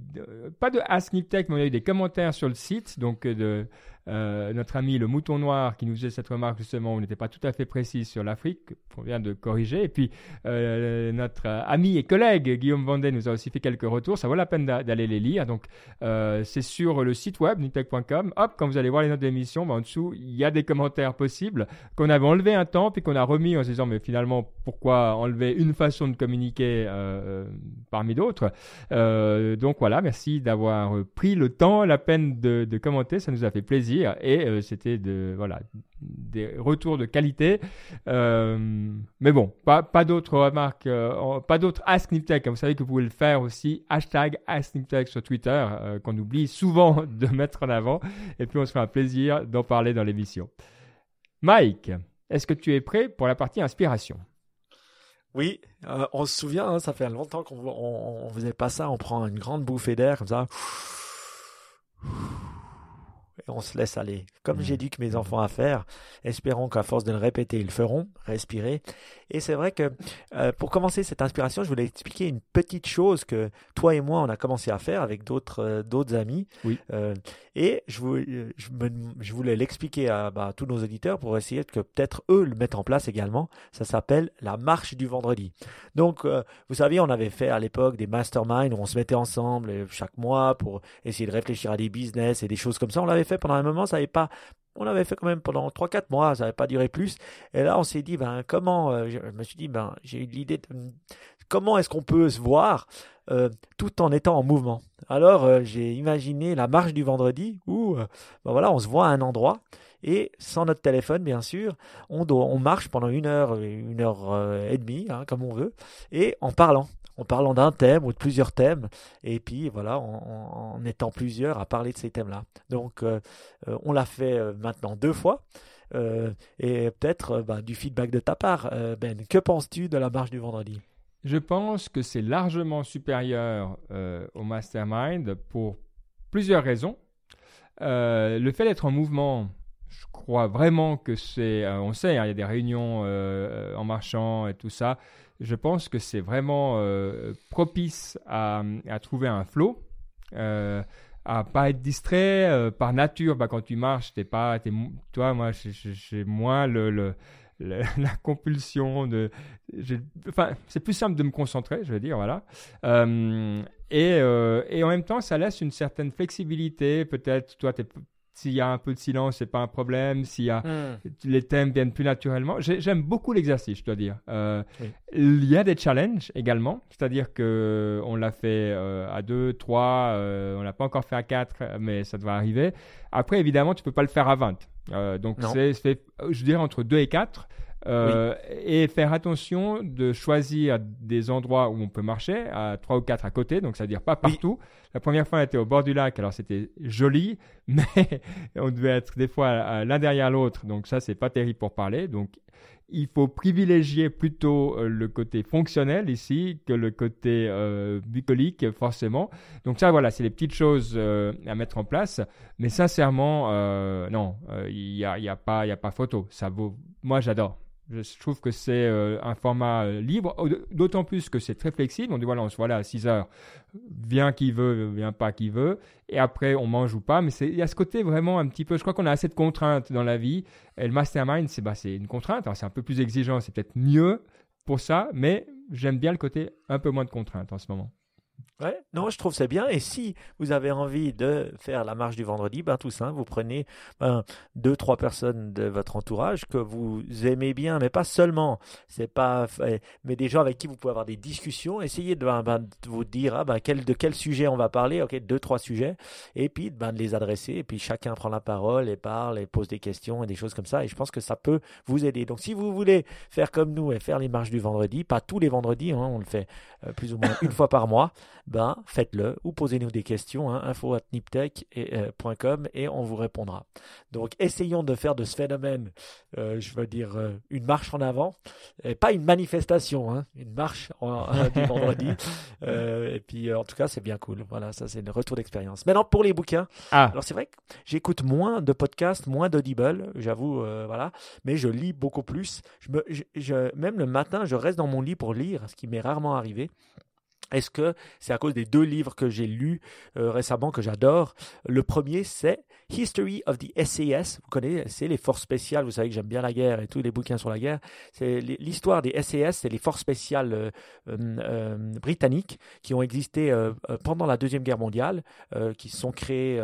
pas de Ask mais on a eu des commentaires sur le site, donc de euh, notre ami le mouton noir qui nous faisait cette remarque justement, on n'était pas tout à fait précis sur l'Afrique, qu'on vient de corriger. Et puis euh, notre ami et collègue Guillaume Vendée nous a aussi fait quelques retours. Ça vaut la peine d'aller les lire. Donc euh, c'est sur le site web nitech.com. Hop, quand vous allez voir les notes d'émission, ben, en dessous il y a des commentaires possibles qu'on avait enlevé un temps puis qu'on a remis en se disant mais finalement pourquoi enlever une façon de communiquer parmi d'autres? donc voilà, merci d'avoir pris le temps, la peine de commenter, ça nous a fait plaisir et euh, c'était de voilà des retours de qualité. Euh, mais bon, pas, pas d'autres remarques, euh, pas d'autres Ask. Vous savez que vous pouvez le faire aussi. Hashtag Ask sur Twitter, qu'on oublie souvent [LAUGHS] de mettre en avant. Et puis on se fait un plaisir d'en parler dans l'émission. Mike, Est-ce que tu es prêt pour la partie inspiration? Oui, on se souvient, hein, ça fait longtemps qu'on on, on faisait pas ça. On prend une grande bouffée d'air comme ça on se laisse aller. Comme j'ai dit que mes enfants à faire, espérons qu'à force de le répéter, ils le feront, respirer. Et c'est vrai que euh, pour commencer cette inspiration, je voulais expliquer une petite chose que toi et moi, on a commencé à faire avec d'autres euh, d'autres amis. Oui. Euh, et je, voulais, je, me, je voulais l'expliquer à, bah, tous nos auditeurs pour essayer que peut-être eux le mettent en place également. Ça s'appelle la marche du vendredi. Donc, vous savez, on avait fait à l'époque des masterminds où on se mettait ensemble chaque mois pour essayer de réfléchir à des business et des choses comme ça. On l'avait fait pendant un moment, ça n'avait pas on l'avait fait quand même pendant 3-4 mois, ça n'avait pas duré plus. Et là, on s'est dit, ben, comment, euh, je me suis dit, ben, j'ai eu l'idée de, comment est-ce qu'on peut se voir euh, tout en étant en mouvement? Alors, euh, j'ai imaginé la marche du vendredi où, ben voilà, on se voit à un endroit et sans notre téléphone, bien sûr, on, on marche pendant une heure, une heure et demie, hein, comme on veut, et en parlant en parlant d'un thème ou de plusieurs thèmes, et puis voilà, en, étant plusieurs à parler de ces thèmes-là. Donc, euh, euh, on l'a fait euh, maintenant deux fois. et peut-être bah, du feedback de ta part, Ben. Que penses-tu de la marche du vendredi? Je pense que c'est largement supérieur au mastermind pour plusieurs raisons. le fait d'être en mouvement, je crois vraiment que c'est, on sait, hein, il y a des réunions en marchant et tout ça je pense que c'est vraiment euh, propice à, trouver un flow, euh, à pas être distrait euh, par nature. Bah, quand tu marches, t'es pas, toi, moi, j'ai moins le, [LAUGHS] la compulsion de. Enfin, c'est plus simple de me concentrer, je veux dire, voilà. et, et en même temps, ça laisse une certaine flexibilité. Peut-être, toi, tu es s'il y a un peu de silence, c'est pas un problème. S'il y a hmm. les thèmes viennent plus naturellement. J'aime beaucoup l'exercice, je dois dire. Euh, il y a des challenges également, c'est-à-dire que on l'a fait euh, à 2, 3, euh, on l'a pas encore fait à 4, mais ça devrait arriver. Après, évidemment, tu peux pas le faire à 20. donc c'est, je dirais entre 2 et 4. Euh, et faire attention de choisir des endroits où on peut marcher, à trois ou quatre à côté, donc c'est-à-dire pas partout. La première fois, on était au bord du lac, alors c'était joli, [LAUGHS] mais on devait être des fois l'un derrière l'autre, donc ça, c'est pas terrible pour parler. Donc il faut privilégier plutôt euh, le côté fonctionnel ici que le côté euh, bucolique, forcément. Donc ça, voilà, c'est les petites choses à mettre en place. Mais sincèrement, non, il n'y a, y a, pas, y a pas photo. Ça vaut... Moi, j'adore. Je trouve que c'est euh, un format euh, libre, d'autant plus que c'est très flexible. On dit voilà, on se voit là à 6 heures, vient qui veut, vient pas qui veut, et après on mange ou pas. Mais il y a ce côté vraiment un petit peu, je crois qu'on a assez de contraintes dans la vie. Et le mastermind, c'est bah, une contrainte, c'est un peu plus exigeant, c'est peut-être mieux pour ça, mais j'aime bien le côté un peu moins de contraintes en ce moment. Ouais, non, je trouve c'est bien. Et si vous avez envie de faire la marche du vendredi, ben tout simple, vous prenez ben, deux, trois personnes de votre entourage que vous aimez bien, mais pas seulement. C'est pas, mais des gens avec qui vous pouvez avoir des discussions. Essayez de, ben, ben, de vous dire ah, ben, quel, de quel sujet on va parler. Ok, deux, trois sujets, et puis ben, de les adresser. Et puis chacun prend la parole et parle et pose des questions et des choses comme ça. Et je pense que ça peut vous aider. Donc si vous voulez faire comme nous et faire les marches du vendredi, pas tous les vendredis, hein, on le fait euh, plus ou moins une fois par mois ben, faites-le ou posez-nous des questions, hein, info at niptech.com euh, et, on vous répondra. Donc, essayons de faire de ce phénomène, euh, je veux dire, euh, une marche en avant, et pas une manifestation, hein, une marche en, [LAUGHS] du vendredi. [LAUGHS] et puis, en tout cas, c'est bien cool. Voilà, ça, c'est le retour d'expérience. Maintenant, pour les bouquins. Ah. Alors, c'est vrai que j'écoute moins de podcasts, moins d'audible, j'avoue, voilà, mais je lis beaucoup plus. Je me, je, même le matin, je reste dans mon lit pour lire, ce qui m'est rarement arrivé. Est-ce que c'est à cause des deux livres que j'ai lus euh, récemment que j'adore? Le premier, c'est History of the SAS. Vous connaissez les forces spéciales. Vous savez que j'aime bien la guerre et tous les bouquins sur la guerre. C'est l'histoire des SAS, c'est les forces spéciales euh, euh, britanniques qui ont existé pendant la deuxième guerre mondiale, qui sont créées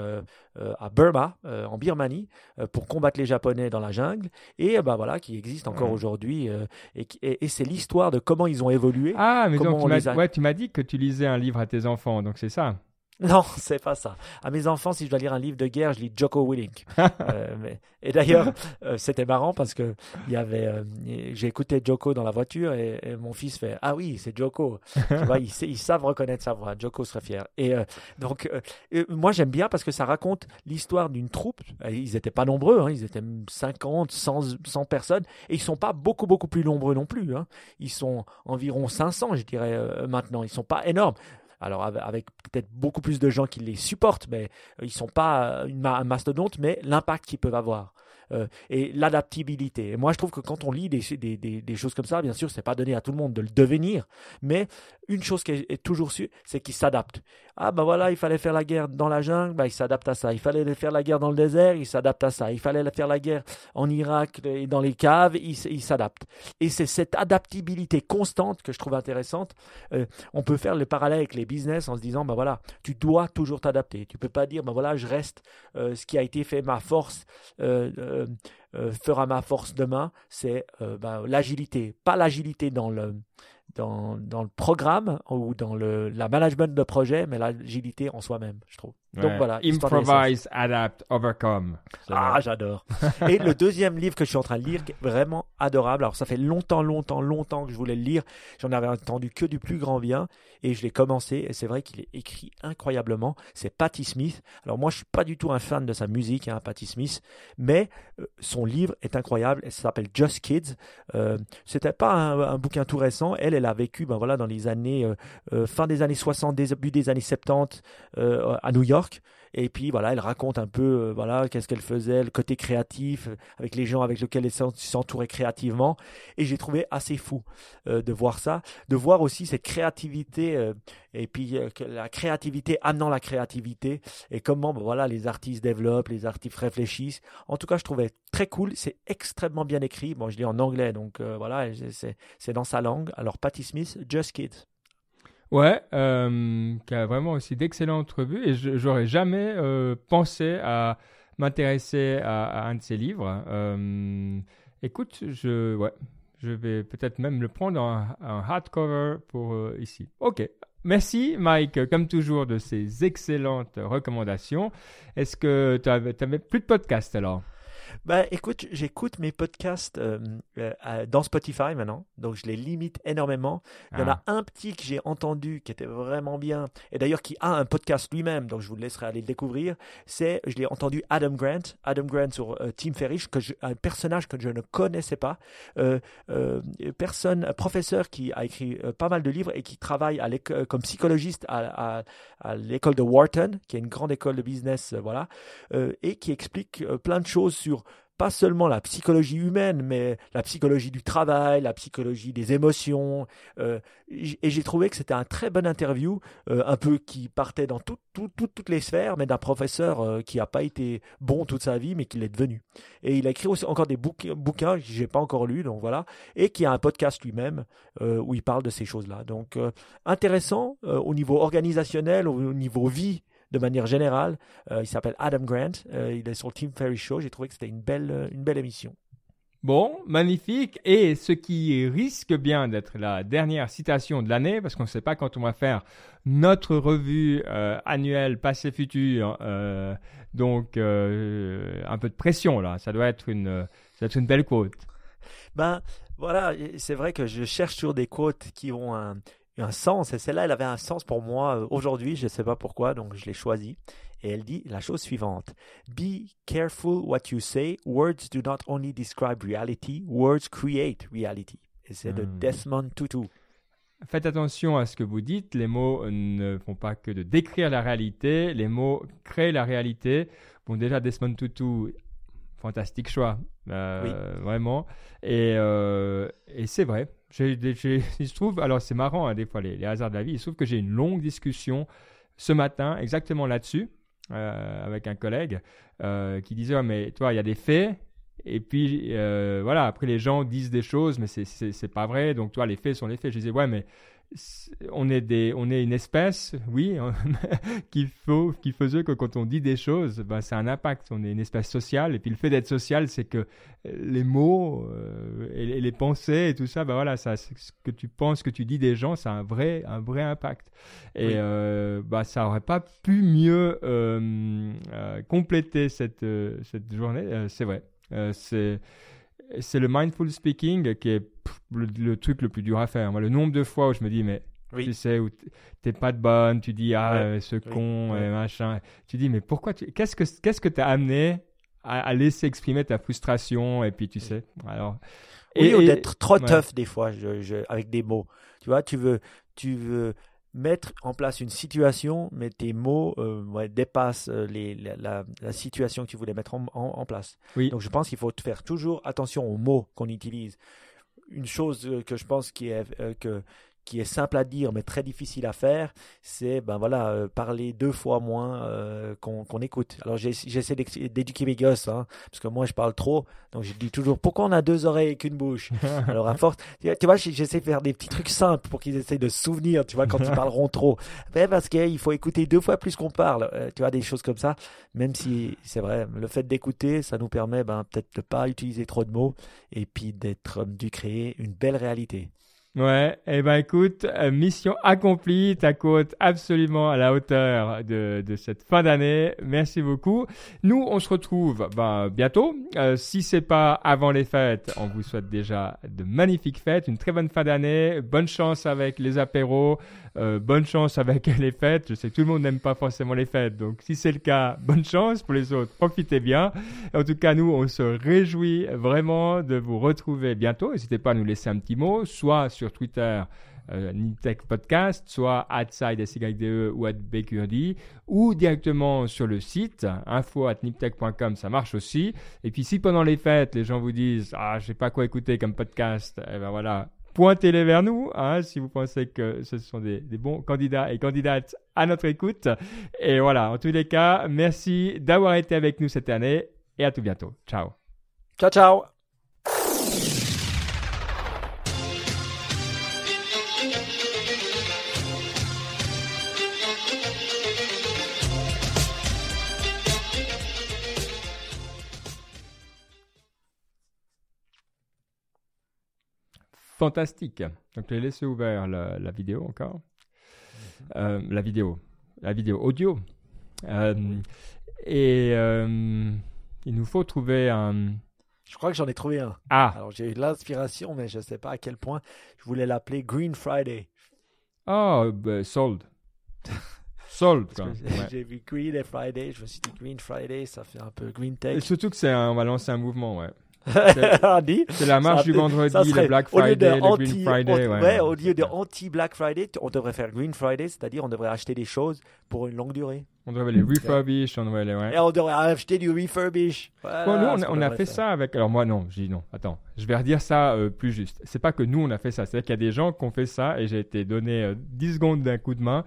à Burma, en Birmanie, pour combattre les Japonais dans la jungle, et ben voilà, qui existent encore aujourd'hui. et, et, c'est l'histoire de comment ils ont évolué. Ah, mais donc tu m'as dit que tu lisais un livre à tes enfants, donc c'est ça [LAUGHS] Non, c'est pas ça. À mes enfants, si je dois lire un livre de guerre, je lis Joko Willink. [LAUGHS] euh, mais... Et d'ailleurs, [LAUGHS] euh, c'était marrant parce que il y avait, euh, j'ai écouté Joko dans la voiture et, et mon fils fait ah oui, c'est Joko. tu vois, ils, ils, savent reconnaître sa voix. Joko serait fier. Et donc, moi j'aime bien parce que ça raconte l'histoire d'une troupe. Ils n'étaient pas nombreux, hein, ils étaient 50, 100, 100 personnes et ils sont pas beaucoup beaucoup plus nombreux non plus. Hein. Ils sont environ 500, je dirais maintenant. Ils sont pas énormes. Alors avec peut-être beaucoup plus de gens qui les supportent, mais ils ne sont pas une, un mastodonte, mais l'impact qu'ils peuvent avoir. Euh, et l'adaptabilité. moi, je trouve que quand on lit des, choses comme ça, bien sûr, c'est pas donné à tout le monde de le devenir, mais une chose qui est, toujours sûre, c'est qu'il s'adapte. Ah ben voilà, il fallait faire la guerre dans la jungle, ben, il s'adapte à ça. Il fallait faire la guerre dans le désert, il s'adapte à ça. Il fallait faire la guerre en Irak et dans les caves, il, s'adapte. Et c'est cette adaptabilité constante que je trouve intéressante. Euh, on peut faire le parallèle avec les business en se disant, ben voilà, tu dois toujours t'adapter. Tu peux pas dire, ben voilà, je reste, euh, ce qui a été fait ma force. Euh, euh, fera ma force demain, c'est euh, l'agilité. Pas l'agilité dans le, dans, dans, le programme ou dans le la management de projet, mais l'agilité en soi-même, je trouve. Donc voilà. Improvise, adapt, overcome. Ah, j'adore. Et le deuxième livre que je suis en train de lire, qui est vraiment adorable. Alors ça fait longtemps, longtemps, longtemps que je voulais le lire. J'en avais entendu que du plus grand bien et je l'ai commencé. Et c'est vrai qu'il est écrit incroyablement. C'est Patti Smith. Alors moi, je suis pas du tout un fan de sa musique, hein, Patti Smith, mais euh, son livre est incroyable. Ça s'appelle Just Kids. Euh, C'était pas un, bouquin tout récent. Elle, elle a vécu, ben voilà, dans les années euh, euh, fin des années 60, début des années 70 à New York. Et puis voilà, elle raconte un peu euh, voilà qu'est-ce qu'elle faisait, le côté créatif euh, avec les gens avec lesquels elle s'entourait créativement. Et j'ai trouvé assez fou euh, de voir ça, de voir aussi cette créativité et puis la créativité amenant la créativité et comment ben, voilà les artistes développent, les artistes réfléchissent. En tout cas, je trouvais très cool. C'est extrêmement bien écrit. Bon, je lis en anglais, donc voilà, c'est dans sa langue. Alors Patti Smith, Just Kids. Ouais, euh, qui a vraiment aussi d'excellentes revues et j'aurais jamais euh, pensé à m'intéresser à, un de ses livres. Euh, écoute, je, ouais, je vais peut-être même le prendre en, hardcover pour ici. Ok, Merci Mike, comme toujours, de ces excellentes recommandations. Est-ce que tu n'avais plus de podcast alors? Bah, écoute, j'écoute mes podcasts euh, euh, dans Spotify maintenant, donc je les limite énormément. Il y en a ah. un petit que j'ai entendu qui était vraiment bien, et d'ailleurs qui a un podcast lui-même, donc je vous laisserai aller le découvrir. C'est, je l'ai entendu Adam Grant, Adam Grant sur euh, Tim Ferriss, que un personnage que je ne connaissais pas, personne, professeur qui a écrit pas mal de livres et qui travaille à comme psychologiste à, à l'école de Wharton, qui est une grande école de business, voilà, et qui explique plein de choses sur pas seulement la psychologie humaine, mais la psychologie du travail, la psychologie des émotions. Euh, et j'ai trouvé que c'était un très bon interview, euh, un peu qui partait dans toutes les sphères, mais d'un professeur euh, qui n'a pas été bon toute sa vie, mais qui l'est devenu. Et il a écrit aussi encore des bouquins, bouquins que j'ai pas encore lus, donc voilà, et qui a un podcast lui-même où il parle de ces choses-là. Donc intéressant au niveau organisationnel, au niveau vie de manière générale. Euh, il s'appelle Adam Grant. Euh, il est sur le Team Ferry Show. J'ai trouvé que c'était une belle, euh, une belle émission. Bon, magnifique. Et ce qui risque bien d'être la dernière citation de l'année, parce qu'on ne sait pas quand on va faire notre revue annuelle passé-futur. donc, un peu de pression là. Ça doit être une, ça doit être une belle quote. Ben voilà, c'est vrai que je cherche sur des quotes qui ont un, un sens. Et celle-là, elle avait un sens pour moi euh, aujourd'hui, je ne sais pas pourquoi, donc je l'ai choisie. Et elle dit la chose suivante. Be careful what you say. Words do not only describe reality, words create reality. Et c'est de hmm. Desmond Tutu. Faites attention à ce que vous dites. Les mots ne font pas que de décrire la réalité. Les mots créent la réalité. Bon, déjà, Desmond Tutu, fantastique choix. Euh, vraiment. Et, euh, et c'est vrai. [LAUGHS] il se trouve, alors c'est marrant hein, des fois les, hasards de la vie, il se trouve que j'ai une longue discussion ce matin exactement là-dessus euh, avec un collègue euh, qui disait mais toi il y a des faits et puis euh, voilà après les gens disent des choses mais c'est pas vrai donc toi les faits sont les faits. Je disais ouais mais on est des, on est une espèce, oui, [LAUGHS] qui faut, qui faisait que quand on dit des choses, ben, ça a un impact. On est une espèce sociale, et puis le fait d'être social, c'est que les mots euh, et, les pensées et tout ça, ben voilà, ça, ce que tu penses, ce que tu dis des gens, ça a un vrai, un vrai impact. Et euh, bah, ça aurait pas pu mieux euh, compléter cette, cette journée. c'est vrai. c'est c'est le mindful speaking qui est le, truc le plus dur à faire. Moi, le nombre de fois où je me dis, mais tu sais, où t'es pas de bonne, tu dis, ah, euh, ce con, et machin. Tu dis, mais pourquoi tu... Qu'est-ce que qu'est-ce que t'as amené à, laisser exprimer ta frustration et puis tu sais, alors. Oui, et, ou d'être trop tough des fois, je, avec des mots. Tu vois, tu veux, tu veux mettre en place une situation, mais tes mots euh, dépassent euh, les, la, la, situation que tu voulais mettre en, en, place. Oui. Donc je pense qu'il faut faire toujours attention aux mots qu'on utilise. Une chose euh, que je pense qui est que qui est simple à dire mais très difficile à faire, c'est ben voilà euh, parler deux fois moins euh, qu'on écoute. Alors j'essaie d'éduquer mes gosses, hein, parce que moi je parle trop, donc je dis toujours pourquoi on a deux oreilles et qu'une bouche? [LAUGHS] Alors à force, tu vois, j'essaie de faire des petits trucs simples pour qu'ils essayent de se souvenir, tu vois, quand ils [LAUGHS] parleront trop. Parce qu'il faut écouter deux fois plus qu'on parle, euh, tu vois, des choses comme ça. Même si c'est vrai, le fait d'écouter, ça nous permet ben peut-être de pas utiliser trop de mots et puis d'être de créer une belle réalité. Ouais, et eh ben écoute, euh, mission accomplie, ta côte absolument à la hauteur de, de cette fin d'année. Merci beaucoup. Nous, on se retrouve ben, bientôt. Euh, si c'est pas avant les fêtes, on vous souhaite déjà de magnifiques fêtes, une très bonne fin d'année, bonne chance avec les apéros, euh, bonne chance avec [LAUGHS] les fêtes. Je sais que tout le monde n'aime pas forcément les fêtes, donc si c'est le cas, [LAUGHS] bonne chance. Pour les autres, profitez bien. En tout cas, nous, on se réjouit vraiment de vous retrouver bientôt. N'hésitez pas à nous laisser un petit mot, soit sur Twitter. Euh, Podcast, soit outside SYDE ou at BQRD, ou directement sur le site info at niptech.com, ça marche aussi. Et puis si pendant les fêtes, les gens vous disent Ah, je sais pas quoi écouter comme podcast, eh ben voilà, pointez-les vers nous hein, si vous pensez que ce sont des, bons candidats et candidates à notre écoute. Et voilà, en tous les cas, merci d'avoir été avec nous cette année et à tout bientôt. Ciao. Ciao, ciao. Fantastique. Donc, je laisser ouvert la, vidéo encore. Euh, la vidéo, la vidéo audio. Euh, et euh, il nous faut trouver un. Je crois que j'en ai trouvé un. Ah. Alors j'ai eu l'inspiration, mais je ne sais pas à quel point. Je voulais l'appeler Green Friday. Oh, bah, sold. [LAUGHS] sold. J'ai vu Green et Friday, je me suis dit Green Friday, ça fait un peu Green Tech. Et surtout que c'est on va lancer un mouvement, ouais. [LAUGHS] C'est la marche du vendredi, le Black Friday, le Green Friday. ouais, au lieu de anti-Black Friday, on devrait faire Green Friday, c'est-à-dire on devrait acheter des choses pour une longue durée. On devrait les refurbish, on devrait les. Ouais. Et on devrait acheter du refurbish. bon, nous, on, a, fait ça avec. Alors, moi, non, je dis non. Attends, je vais redire ça euh, plus juste. C'est pas que nous, on a fait ça. C'est-à-dire qu'il y a des gens qui ont fait ça et j'ai été donné 10 euh, secondes d'un coup de main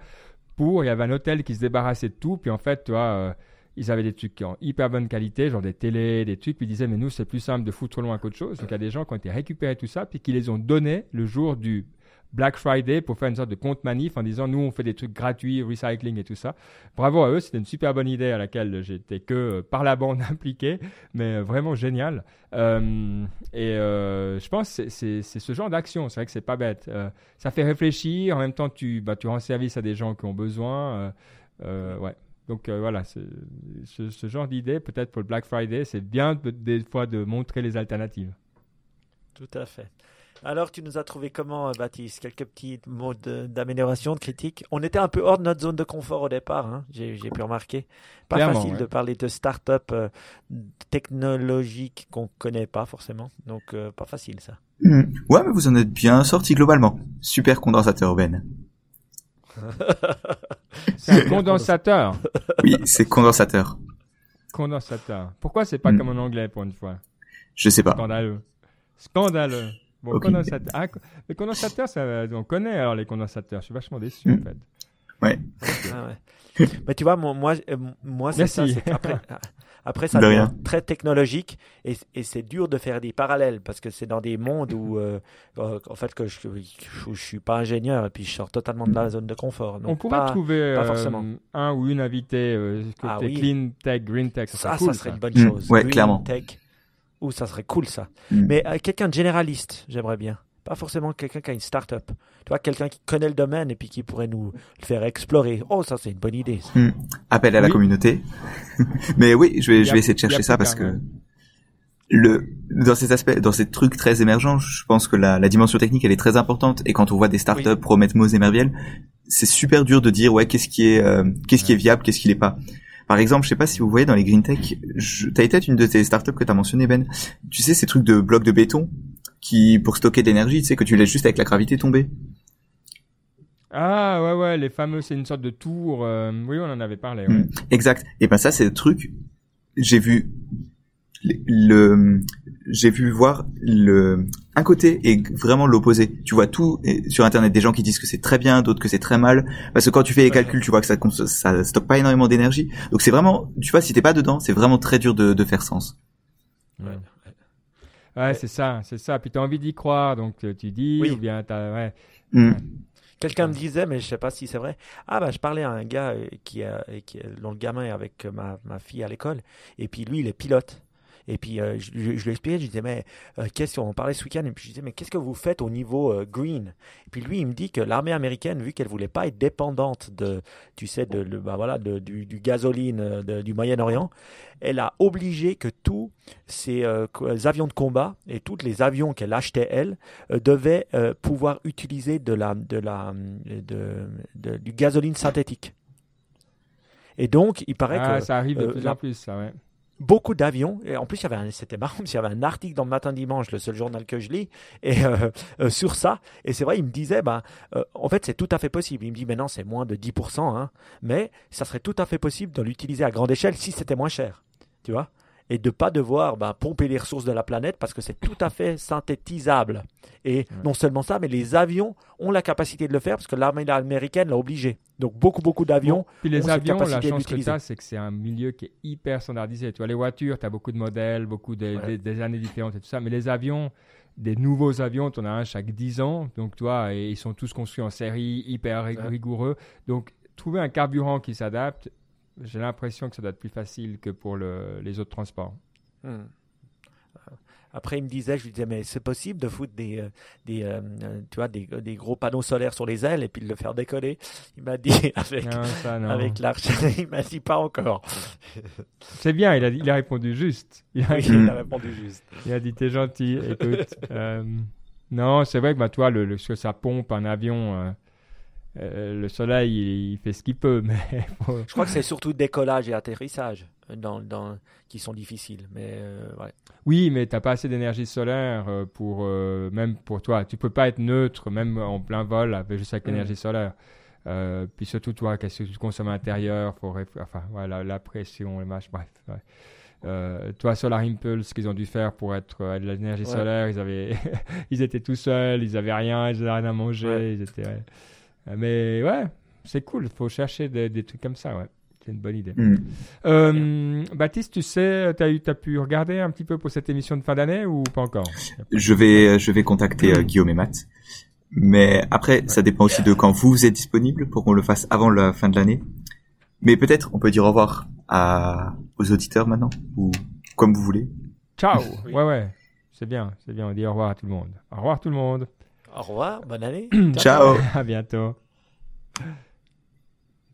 pour. Il y avait un hôtel qui se débarrassait de tout. Puis en fait, tu vois. Euh, ils avaient des trucs en hyper bonne qualité, genre des télés, des trucs, puis ils disaient, mais nous, c'est plus simple de foutre loin qu'autre chose. Donc, il y a des gens qui ont été récupérés tout ça, puis qui les ont donnés le jour du Black Friday pour faire une sorte de compte manif en disant, nous, on fait des trucs gratuits, recycling et tout ça. Bravo à eux, c'était une super bonne idée à laquelle j'étais que euh, par la bande [LAUGHS] impliqué, mais euh, vraiment génial. Euh, et je pense que c'est ce genre d'action, c'est vrai que c'est pas bête. ça fait réfléchir, en même temps, tu, bah, tu rends service à des gens qui ont besoin. ouais. Donc euh, voilà, ce, ce, genre d'idée, peut-être pour le Black Friday, c'est bien des fois de montrer les alternatives. Tout à fait. Alors, tu nous as trouvé comment, euh, Baptiste? Quelques petits mots d'amélioration, de, critique On était un peu hors de notre zone de confort au départ, hein, j'ai pu remarquer. Pas facile de parler de start-up euh, technologiques qu'on ne connaît pas forcément. Donc, pas facile ça. Hmm. Ouais, mais vous en êtes bien sorti globalement. Super condensateur, Ben. [LAUGHS] c'est un condensateur. Oui, c'est condensateur. Condensateur. Pourquoi c'est pas hmm. comme en anglais pour une fois? Je sais pas. Scandaleux. Scandaleux. Bon, condensateur. Ah, les condensateurs, ça, on connaît alors les condensateurs. Je suis vachement déçu en hmm. fait. Ouais. Ah ouais. Mais tu vois, moi, moi, euh, moi c'est ça. C'est qu'après- [LAUGHS] Après, ça De devient très technologique et, et c'est dur de faire des parallèles parce que c'est dans des mondes où, euh, euh, en fait, que je, je, je suis pas ingénieur et puis je sors totalement de la zone de confort. Donc On pourrait pas- trouver pas euh, un ou une invitée euh, Ah oui. clean tech, green tech. Ça, Ça, serait cool, ça serait une bonne Mm, chose. ouais, Green clairement. Tech. Ouh, ça serait cool ça. Mm. Mais euh, quelqu'un de généraliste, j'aimerais bien. Pas forcément quelqu'un qui a une start-up. Tu vois, quelqu'un qui connaît le domaine et puis qui pourrait nous le faire explorer. Oh, ça, c'est une bonne idée. ça. Appel à la communauté. [LAUGHS] Mais oui, je vais, je vais essayer de chercher ça parce que le, dans ces aspects, dans ces trucs très émergents, je pense que la, la dimension technique, elle est très importante. Et quand on voit des startups Oui. promettre mots et merveilles, c'est super dur de dire, ouais, qu'est-ce qui est, euh, qu'est-ce qui est viable, qu'est-ce qui l'est pas. Par exemple, je sais pas si vous voyez dans les green tech, je, t'as été une de tes startups que t'as mentionné, Ben. Tu sais, ces trucs de blocs de béton qui, pour stocker de l'énergie, tu sais, que tu laisses juste avec la gravité tomber. Ah ouais, ouais, les fameux, c'est une sorte de tour. euh, oui, on en avait parlé. Ouais. Mm. Exact. Et ben ça, c'est le truc. J'ai vu le, le- j'ai vu voir le un côté et vraiment l'opposé. Tu vois tout et sur internet des gens qui disent que c'est très bien, d'autres que c'est très mal. Parce que quand tu fais les calculs, tu vois que ça ça stocke pas énormément d'énergie. Donc c'est vraiment, tu vois, si t'es pas dedans, c'est vraiment très dur de, de faire sens. Ouais. Ouais, c'est ça, c'est ça. Puis tu as envie d'y croire, donc euh, tu dis, Oui. ou bien t'as, ouais. Mm. Quelqu'un me disait, mais je sais pas si c'est vrai. Ah bah je parlais à un gars euh, qui, a, qui dont le gamin est avec euh, ma, ma fille à l'école, et puis lui il est pilote. Et puis euh, je, je, je lui expliquais, je disais mais euh, qu'est-ce qu'on parlait ce week-end? Et puis je disais mais qu'est-ce que vous faites au niveau euh, green? Et puis lui il me dit que l'armée américaine vu qu'elle voulait pas être dépendante de tu sais de le- bah voilà de- du, du gasoline de- du Moyen-Orient, elle a obligé que tous ces avions de combat et tous les avions qu'elle achetait elle devaient pouvoir utiliser de la, de la, de, de- du gasoline synthétique. Et donc, il paraît Ah, que ça arrive de euh, plus la- en plus, ça, ouais. Beaucoup d'avions, et en plus, il c'était marrant, [LAUGHS] parce qu'il y avait un article dans le Matin Dimanche, le seul journal que je lis, et, euh, euh, sur ça. Et c'est vrai, il me disait, ben, euh, en fait, c'est tout à fait possible. Il me dit, mais non, c'est moins de 10%, hein, mais ça serait tout à fait possible de l'utiliser à grande échelle si c'était moins cher. Tu vois? Et de pas devoir ben, pomper les ressources de la planète parce que c'est tout à fait synthétisable. Et non seulement ça, mais les avions ont la capacité de le faire parce que l'armée américaine l'a obligé. Donc beaucoup, beaucoup d'avions. Bon, puis les ont cette avions, la capacité de chance que tu c'est que c'est un milieu qui est hyper standardisé. Tu vois, les voitures, tu as beaucoup de modèles, beaucoup de, Ouais. des- des années différentes et tout ça. Mais les avions, des nouveaux avions, tu en as un chaque 10 ans. Donc, tu vois, et ils sont tous construits en série, hyper rigoureux. Donc, trouver un carburant qui s'adapte, j'ai l'impression que ça doit être plus facile que pour le- les autres transports. Hmm. Après, il me disait, je lui disais, mais c'est possible de foutre des, euh, des, euh, euh, tu vois, des, des gros panneaux solaires sur les ailes et puis de le faire décoller. Il m'a dit, [LAUGHS] avec, Non, avec l'arche, [LAUGHS] il m'a dit pas encore. [LAUGHS] C'est bien, il a, il a répondu juste. Il a, Oui, il a répondu juste. il a dit, t'es gentil, écoute. euh, non, c'est vrai que bah, toi, le, le- ce que ça pompe un avion, euh, le soleil, il, il fait ce qu'il peut, mais [LAUGHS] Je crois que c'est surtout décollage et atterrissage euh, dans, dans, qui sont difficiles. Mais euh, ouais. Oui, mais t'as pas assez d'énergie solaire pour euh, même pour toi. Tu peux pas être neutre même en plein vol avec juste avec Mm. l'énergie solaire. Puis surtout toi, qu'est-ce que tu consommes à l'intérieur enfin voilà la pression, les machins, bref. ouais. Euh, toi, Solar Impulse, qu'ils ont dû faire pour être euh, de l'énergie Ouais. solaire, ils avaient, [LAUGHS] ils étaient tout seuls, ils avaient rien, ils avaient rien à manger, Ouais. ils étaient. ouais. Mais ouais, c'est cool. Faut chercher des, des trucs comme ça, ouais. C'est une bonne idée. Mm. Euh, Baptiste, tu sais, tu as, eu- t'as pu regarder un petit peu pour cette émission de fin d'année ou pas encore? Je vais, je vais contacter euh, Guillaume et Matt. Mais après, ça dépend aussi de quand vous êtes disponible pour qu'on le fasse avant la fin de l'année. Mais peut-être on peut dire au revoir à, aux auditeurs maintenant, ou comme vous voulez. Ciao Oui. Ouais, ouais, c'est bien, c'est bien. On dit au revoir à tout le monde. Au revoir tout le monde. Au revoir, bonne année. [CLEARS THROAT] Ciao. À bientôt.